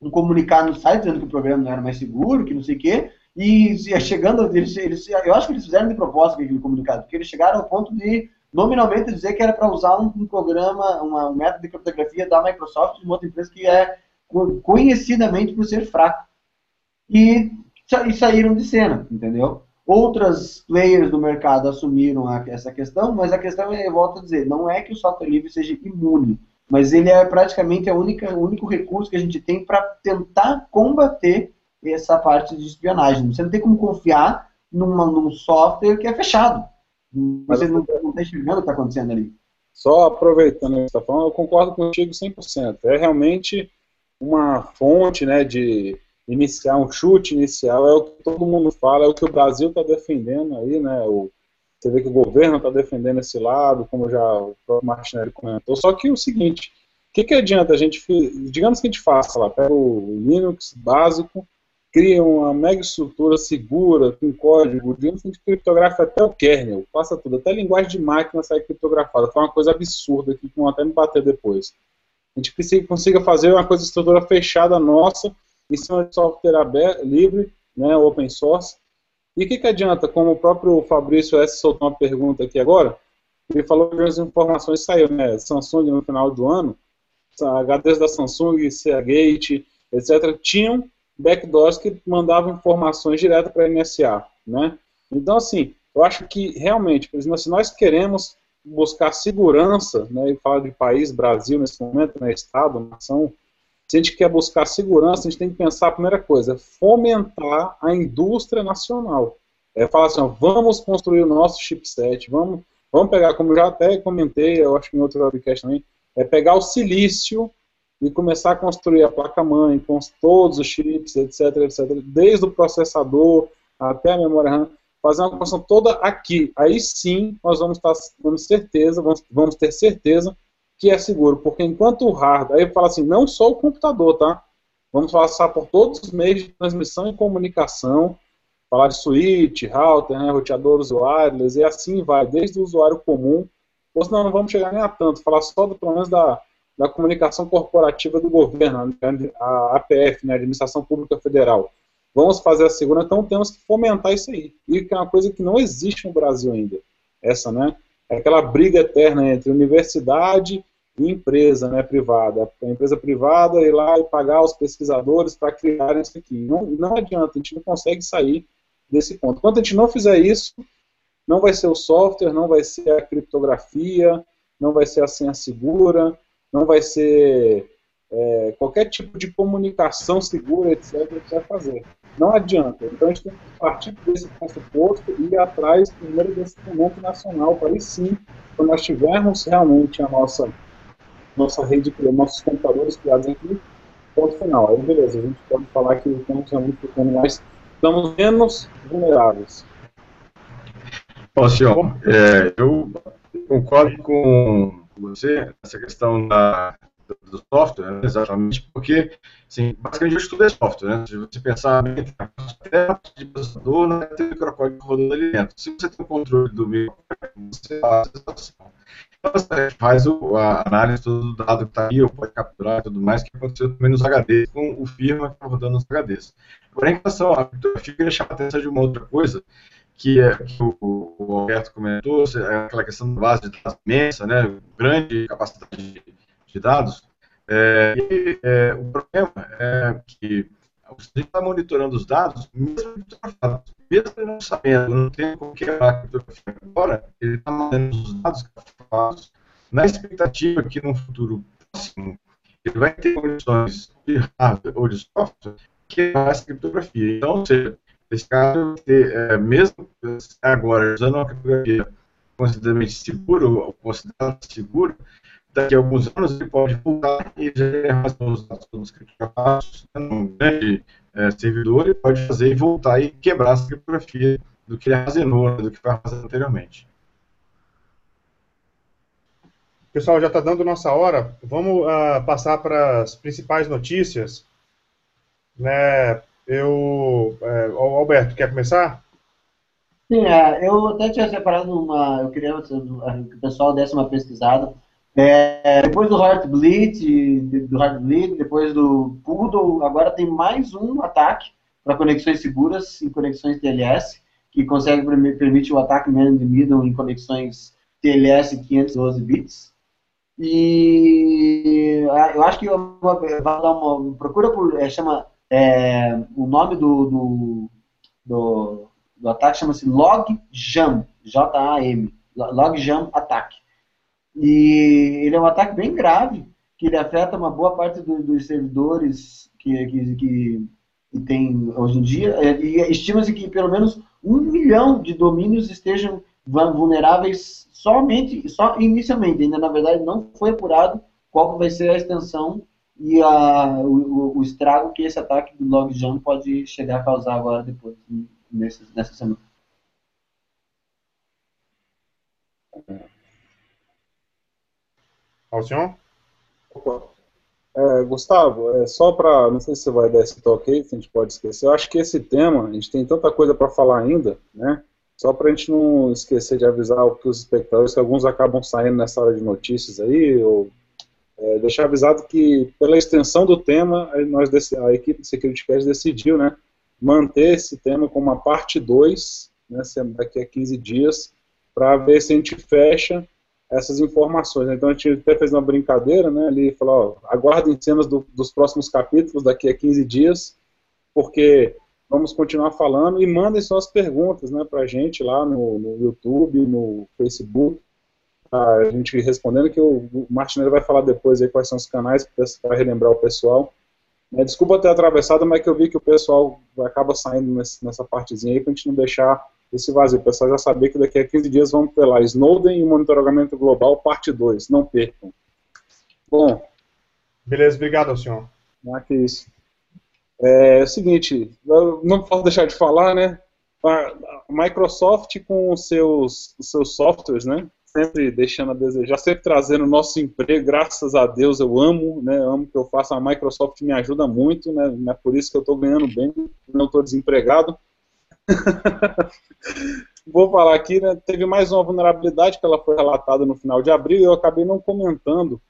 um comunicado no site dizendo que o programa não era mais seguro, que não sei o quê, e chegando, eles, eles, eu acho que eles fizeram de propósito aquele comunicado, porque eles chegaram ao ponto de nominalmente dizer que era para usar um, um programa, uma, um método de criptografia da Microsoft, de uma outra empresa que é conhecidamente por ser fraco. E, e saíram de cena, entendeu? Outras players do mercado assumiram a, essa questão, mas a questão é, eu volto a dizer, não é que o software livre seja imune mas ele é praticamente a única, o único recurso que a gente tem para tentar combater essa parte de espionagem. Você não tem como confiar numa, num software que é fechado. Você não está enxergando o que está acontecendo ali. Só aproveitando o que você está falando, eu concordo contigo 100%. É realmente uma fonte né, de iniciar, um chute inicial, é o que todo mundo fala, é o que o Brasil está defendendo aí, né? O, você vê que o governo está defendendo esse lado, como já o próprio Martinelli comentou. Só que o seguinte, o que, que adianta a gente, digamos que a gente faça lá, pega o Linux básico, cria uma mega estrutura segura, com código, digamos que a gente criptografa até o kernel, passa tudo, até a linguagem de máquina sai criptografada. Foi uma coisa absurda aqui, que vão até me bater depois. A gente consiga fazer uma coisa estrutura fechada nossa, em cima de software aberto, livre, né, open source, E o que, que adianta, como o próprio Fabrício S. soltou uma pergunta aqui agora, ele falou que as informações saíram, né? Samsung no final do ano, HDs da Samsung, Seagate, etc., tinham backdoors que mandavam informações direto para a NSA, né? Então, assim, eu acho que realmente, se nós queremos buscar segurança, né, e falar de país, Brasil nesse momento, né, Estado, nação, se a gente quer buscar segurança, a gente tem que pensar a primeira coisa, fomentar a indústria nacional. É falar assim, ó, vamos construir o nosso chipset, vamos, vamos pegar, como já até comentei, eu acho que em outro webcast também, é pegar o silício e começar a construir a placa-mãe com todos os chips, etc, etc, desde o processador até a memória RAM, fazer uma construção toda aqui. Aí sim nós vamos, estar, vamos, certeza, vamos, vamos ter certeza que é seguro, porque enquanto o hardware, aí fala assim, não só o computador, tá? Vamos passar por todos os meios de transmissão e comunicação, falar de switch, router, né, roteadores wireless, e assim vai, desde o usuário comum, ou senão não vamos chegar nem a tanto, falar só do, pelo menos da, da comunicação corporativa do governo, a APF, né, Administração Pública Federal. Vamos fazer a segurança, então temos que fomentar isso aí. E que é uma coisa que não existe no Brasil ainda. Essa, né? É aquela briga eterna entre universidade empresa né, privada. A empresa privada ir lá e pagar os pesquisadores para criarem isso aqui. Não, não adianta, a gente não consegue sair desse ponto. Enquanto a gente não fizer isso, não vai ser o software, não vai ser a criptografia, não vai ser a senha segura, não vai ser é, qualquer tipo de comunicação segura, etc., que fazer. Não adianta. Então a gente tem que partir desse pressuposto e ir atrás primeiro desse momento nacional, para aí sim, quando nós tivermos realmente a nossa, nossa rede, nossos computadores criados aqui, ponto final. Aí beleza, a gente pode falar que estamos realmente ficando mais, estamos menos vulneráveis. Bom, senhor, é, eu concordo com você nessa questão da, do software, né, exatamente porque, assim, basicamente o estudo é software, né? Se você pensar bem, até de processador, não tem o microcódigo rodando ali dentro. Se você tem o controle do microcódigo, você faz a situação. Faz o, a análise do dado que está aí, ou pode capturar e tudo mais, que aconteceu também nos HDs, com o firma que está rodando nos HDs. Porém, em relação à criptografia, eu queria chamar a atenção de uma outra coisa, que, é, que o, o, Alberto comentou, é aquela questão da base de dados imensa, né, grande capacidade de, de dados. É, e é, o problema é que gente está monitorando os dados, mesmo mesmo não sabendo, não tem como quebrar a criptografia agora, ele está mandando os dados criptografados na expectativa que no futuro próximo ele vai ter condições de hardware ou de software quebrar essa criptografia. Então, ou esse caso, é, mesmo agora usando uma criptografia consideravelmente segura, ou considerada segura, daqui a alguns anos ele pode voltar e gerar os dados todos criptografados num grande é, servidor e pode fazer e voltar e quebrar essa criptografia do que ele armazenou, do que foi armazenado anteriormente. Pessoal, já está dando nossa hora. Vamos uh, passar para as principais notícias. Né, eu, é, Alberto, quer começar? Sim, é, eu até tinha separado uma. Eu queria que o pessoal desse uma pesquisada. É, depois do Heartbleed, do Heartbleed, depois do Poodle, agora tem mais um ataque para conexões seguras e conexões TLS, que consegue permite o ataque man the middle em conexões TLS 512 bits. E ah, eu acho que eu vou dar uma procura por é, chama é, o nome do, do, do, do ataque chama-se Logjam, J-A-M, Logjam Attack. E ele é um ataque bem grave, que ele afeta uma boa parte do, dos servidores que, que, que, que, tem hoje em dia. É, e estima-se que pelo menos um milhão de domínios estejam vulneráveis somente, só inicialmente. Ainda na verdade não foi apurado qual vai ser a extensão e a, o, o, estrago que esse ataque do Logjam pode chegar a causar agora depois, nessa, nessa semana. Alcion? É, Gustavo, é só para, não sei se você vai dar esse toque aí, se a gente pode esquecer, eu acho que esse tema, a gente tem tanta coisa para falar ainda, né, só para a gente não esquecer de avisar os espectadores, que alguns acabam saindo nessa hora de notícias aí, ou é, deixar avisado que, pela extensão do tema, nós, a equipe Security Cast decidiu, né, manter esse tema como uma parte 2, né, daqui a 15 dias, para ver se a gente fecha essas informações. Então a gente até fez uma brincadeira, né, ali falou, ó, aguardem cenas do, dos próximos capítulos daqui a 15 dias, porque vamos continuar falando e mandem suas perguntas, né, a gente lá no, no YouTube, no Facebook, a gente respondendo, que o, o Martinelli vai falar depois aí quais são os canais para relembrar o pessoal. É, desculpa ter atravessado, mas que eu vi que o pessoal acaba saindo nessa partezinha aí para a gente não deixar esse vazio. O pessoal já sabia que daqui a 15 dias vamos ter lá Snowden e monitoramento global, parte 2. Não percam. Bom. Beleza, obrigado, senhor. Ah, que isso. É, é o seguinte, não posso deixar de falar, né? A Microsoft com os seus, os seus softwares, né? sempre deixando a desejar, sempre trazendo o nosso emprego, graças a Deus eu amo, né, amo que eu faço, a Microsoft me ajuda muito, né, é por isso que eu estou ganhando bem, não estou desempregado. <laughs> Vou falar aqui, né, teve mais uma vulnerabilidade que ela foi relatada no final de abril e eu acabei não comentando,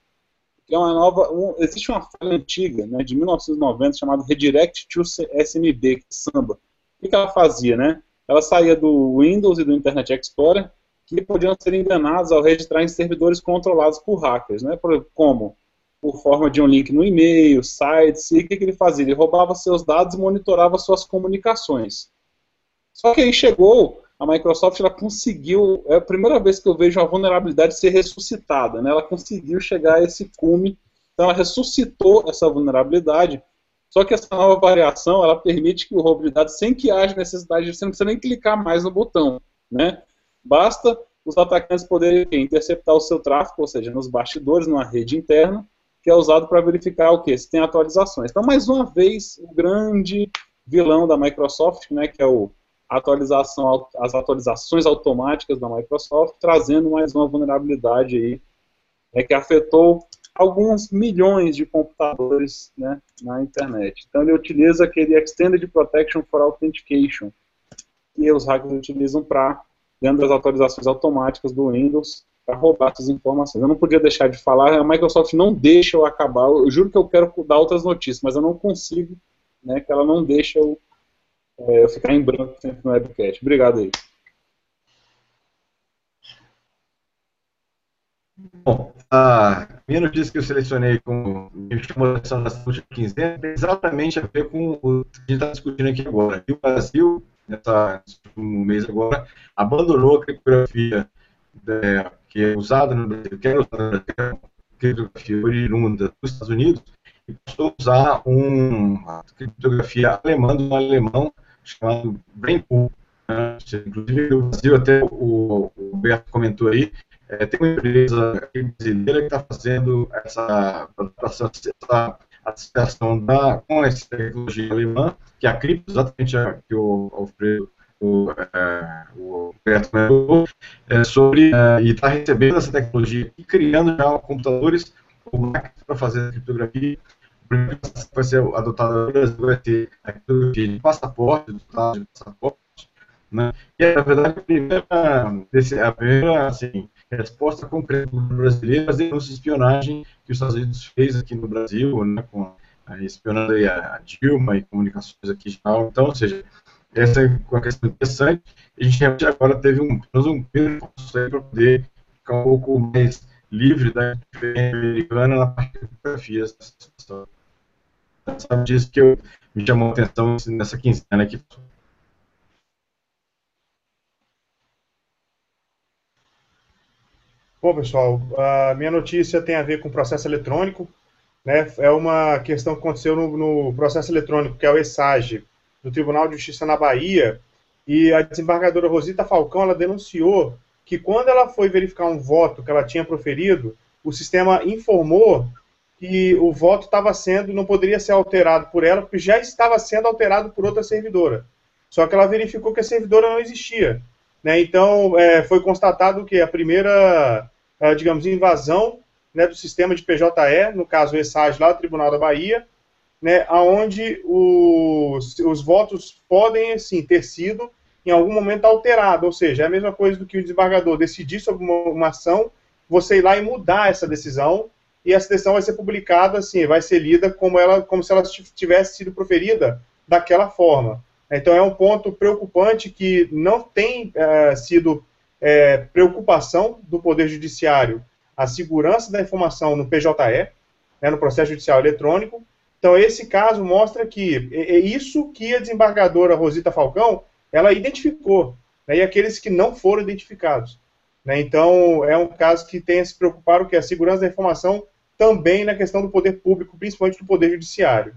que é uma nova, um, existe uma falha antiga, né, de 1990, chamada Redirect to SMB, que é Samba. O que, ela fazia, né? Ela saía do Windows e do Internet Explorer, que podiam ser enganados ao registrar em servidores controlados por hackers, né? Como? Por forma de um link no e-mail, sites, e o que, que ele fazia? Ele roubava seus dados e monitorava suas comunicações. Só que aí chegou, a Microsoft ela conseguiu, é a primeira vez que eu vejo uma vulnerabilidade ser ressuscitada, né? Ela conseguiu chegar a esse cume, então ela ressuscitou essa vulnerabilidade, só que essa nova variação, ela permite que o roubo de dados, sem que haja necessidade, você não precisa nem clicar mais no botão, né? Basta os atacantes poderem interceptar o seu tráfego, ou seja, nos bastidores, numa rede interna, que é usado para verificar o que? Se tem atualizações. Então, mais uma vez, o grande vilão da Microsoft, né, que é o atualização, as atualizações automáticas da Microsoft, trazendo mais uma vulnerabilidade aí, né, que afetou alguns milhões de computadores né, na internet. Então ele utiliza aquele Extended Protection for Authentication, que os hackers utilizam para dentro das atualizações automáticas do Windows para roubar essas informações. Eu não podia deixar de falar, a Microsoft não deixa eu acabar, eu juro que eu quero dar outras notícias, mas eu não consigo, né, que ela não deixa eu, é, eu ficar em branco sempre no webcast. Obrigado aí. Bom, a minha notícia que eu selecionei como me chamou a atenção nessa última quinzena tem exatamente a ver com o que a gente está discutindo aqui agora. E o Brasil nessa, nesse último mês agora, abandonou a criptografia é, que é usada no Brasil, que era usada criptografia oriunda dos Estados Unidos, e passou a usar um, uma criptografia alemã de um alemão chamado Brainpool. Né? Inclusive, no Brasil, até o, Roberto comentou aí, é, tem uma empresa brasileira que está fazendo essa, essa, da, com essa tecnologia alemã, que é a cripto, exatamente a que o Alfredo o, é, o Roberto comentou, é, sobre, é, e está recebendo essa tecnologia e criando já computadores para fazer a criptografia. Que vai ser adotado no Brasil vai ser a de passaporte, de passaporte, né? E, na verdade, a primeira, a primeira assim, resposta concreta do brasileiro às denúncias de espionagem que os Estados Unidos fez aqui no Brasil, né, com, espionando aí a Dilma e comunicações aqui e tal. Então, ou seja, essa é uma questão interessante. A gente realmente agora teve um, um para poder ficar um pouco mais livre da americana na parte de fotografia. Sabe disso que eu, me chamou a atenção nessa quinzena aqui. Bom, pessoal, a minha notícia tem a ver com processo eletrônico. Né? É uma questão que aconteceu no, no processo eletrônico, que é o ESAGE, do Tribunal de Justiça na Bahia. E a desembargadora Rosita Falcão ela denunciou que quando ela foi verificar um voto que ela tinha proferido, o sistema informou que o voto estava sendo, não poderia ser alterado por ela, porque já estava sendo alterado por outra servidora. Só que ela verificou que a servidora não existia. Né? Então, é, foi constatado que a primeira, é, digamos, invasão né, do sistema de PJE, no caso o ESAG lá Tribunal da Bahia, né, onde os, os votos podem, assim, ter sido em algum momento alterados, ou seja, é a mesma coisa do que o desembargador decidir sobre uma, uma ação, você ir lá e mudar essa decisão, e essa decisão vai ser publicada, assim, vai ser lida como, ela, como se ela tivesse sido proferida daquela forma. Então é um ponto preocupante que não tem é, sido é, preocupação do Poder Judiciário a segurança da informação no PJE, né, no processo judicial eletrônico. Então esse caso mostra que é, é isso que a desembargadora Rosita Falcão ela identificou, né, e aqueles que não foram identificados. Né, então é um caso que tem a se preocupar que a segurança da informação também na questão do poder público, principalmente do poder judiciário.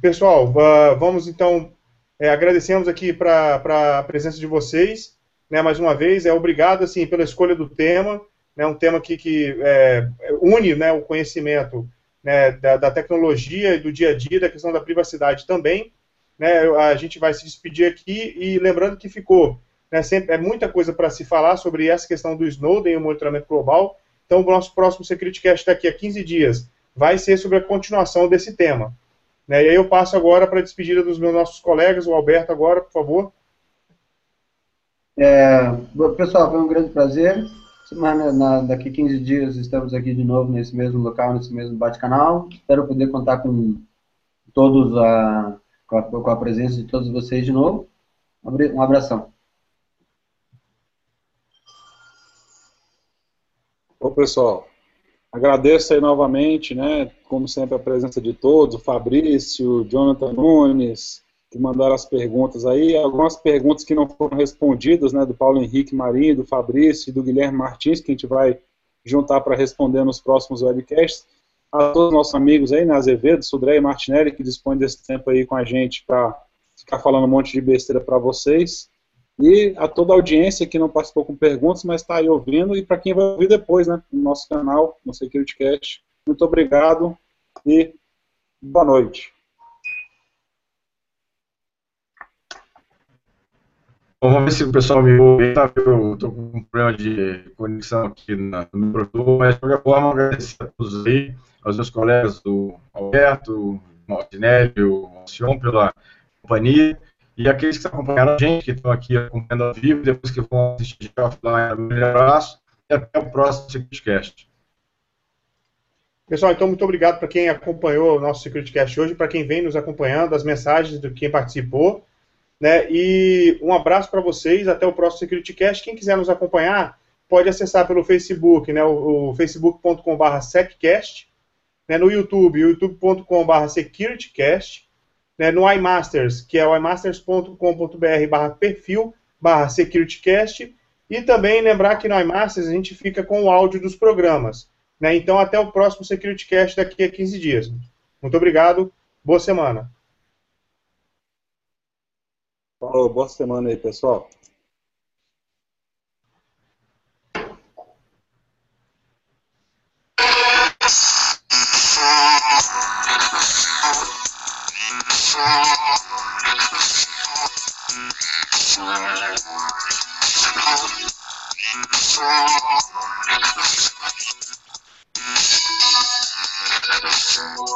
Pessoal, vamos então, é, agradecemos aqui para a presença de vocês, né, mais uma vez, é obrigado, assim, pela escolha do tema, né, um tema que, que é, une, né, o conhecimento né, da, da, tecnologia e do dia a dia, da questão da privacidade também, né, a gente vai se despedir aqui e lembrando que ficou, né, sempre, é muita coisa para se falar sobre essa questão do Snowden e o monitoramento global, então o nosso próximo SecurityCast daqui a 15 dias vai ser sobre a continuação desse tema. Né? E aí eu passo agora para a despedida dos meus nossos colegas, o Alberto agora, por favor. É, pessoal, foi um grande prazer. Semana, na, daqui 15 dias estamos aqui de novo nesse mesmo local, nesse mesmo bate-canal. Espero poder contar com todos a, com a, com a presença de todos vocês de novo. Um abração. Ô pessoal, Agradeço aí novamente, né, como sempre, a presença de todos, o Fabrício, o Jonathan Nunes, que mandaram as perguntas aí, algumas perguntas que não foram respondidas, né, do Paulo Henrique Marinho, do Fabrício e do Guilherme Martins, que a gente vai juntar para responder nos próximos webcasts. A todos os nossos amigos aí, né, Azevedo, Sudré e Martinelli, que dispõem desse tempo aí com a gente para ficar falando um monte de besteira para vocês. E a toda a audiência que não participou com perguntas, mas está aí ouvindo, e para quem vai ouvir depois, né, no nosso canal, no SecurityCast. Muito obrigado e boa noite. Bom, vamos ver se o pessoal me ouve. Tá? Eu estou com um problema de conexão aqui no microfone, mas de qualquer forma, agradecer a todos aí, aos meus colegas do Alberto, Martinelli, o Alcion, pela companhia. E aqueles que acompanharam a gente, que estão aqui acompanhando ao vivo, depois que vão assistir offline, um abraço e até o próximo SecurityCast. Pessoal, então muito obrigado para quem acompanhou o nosso SecurityCast hoje, para quem vem nos acompanhando, as mensagens de quem participou, né? E um abraço para vocês, até o próximo SecurityCast. Quem quiser nos acompanhar, pode acessar pelo Facebook, né? O, o facebook.com/seccast, né? No YouTube, youtube.com/securitycast né, no iMasters, que é o imasters.com.br barra perfil barra securitycast, e também lembrar que no iMasters a gente fica com o áudio dos programas. Né? Então, até o próximo SecurityCast daqui a 15 dias. Muito obrigado, boa semana. Falou, boa semana aí, pessoal. I'm gonna go to the store.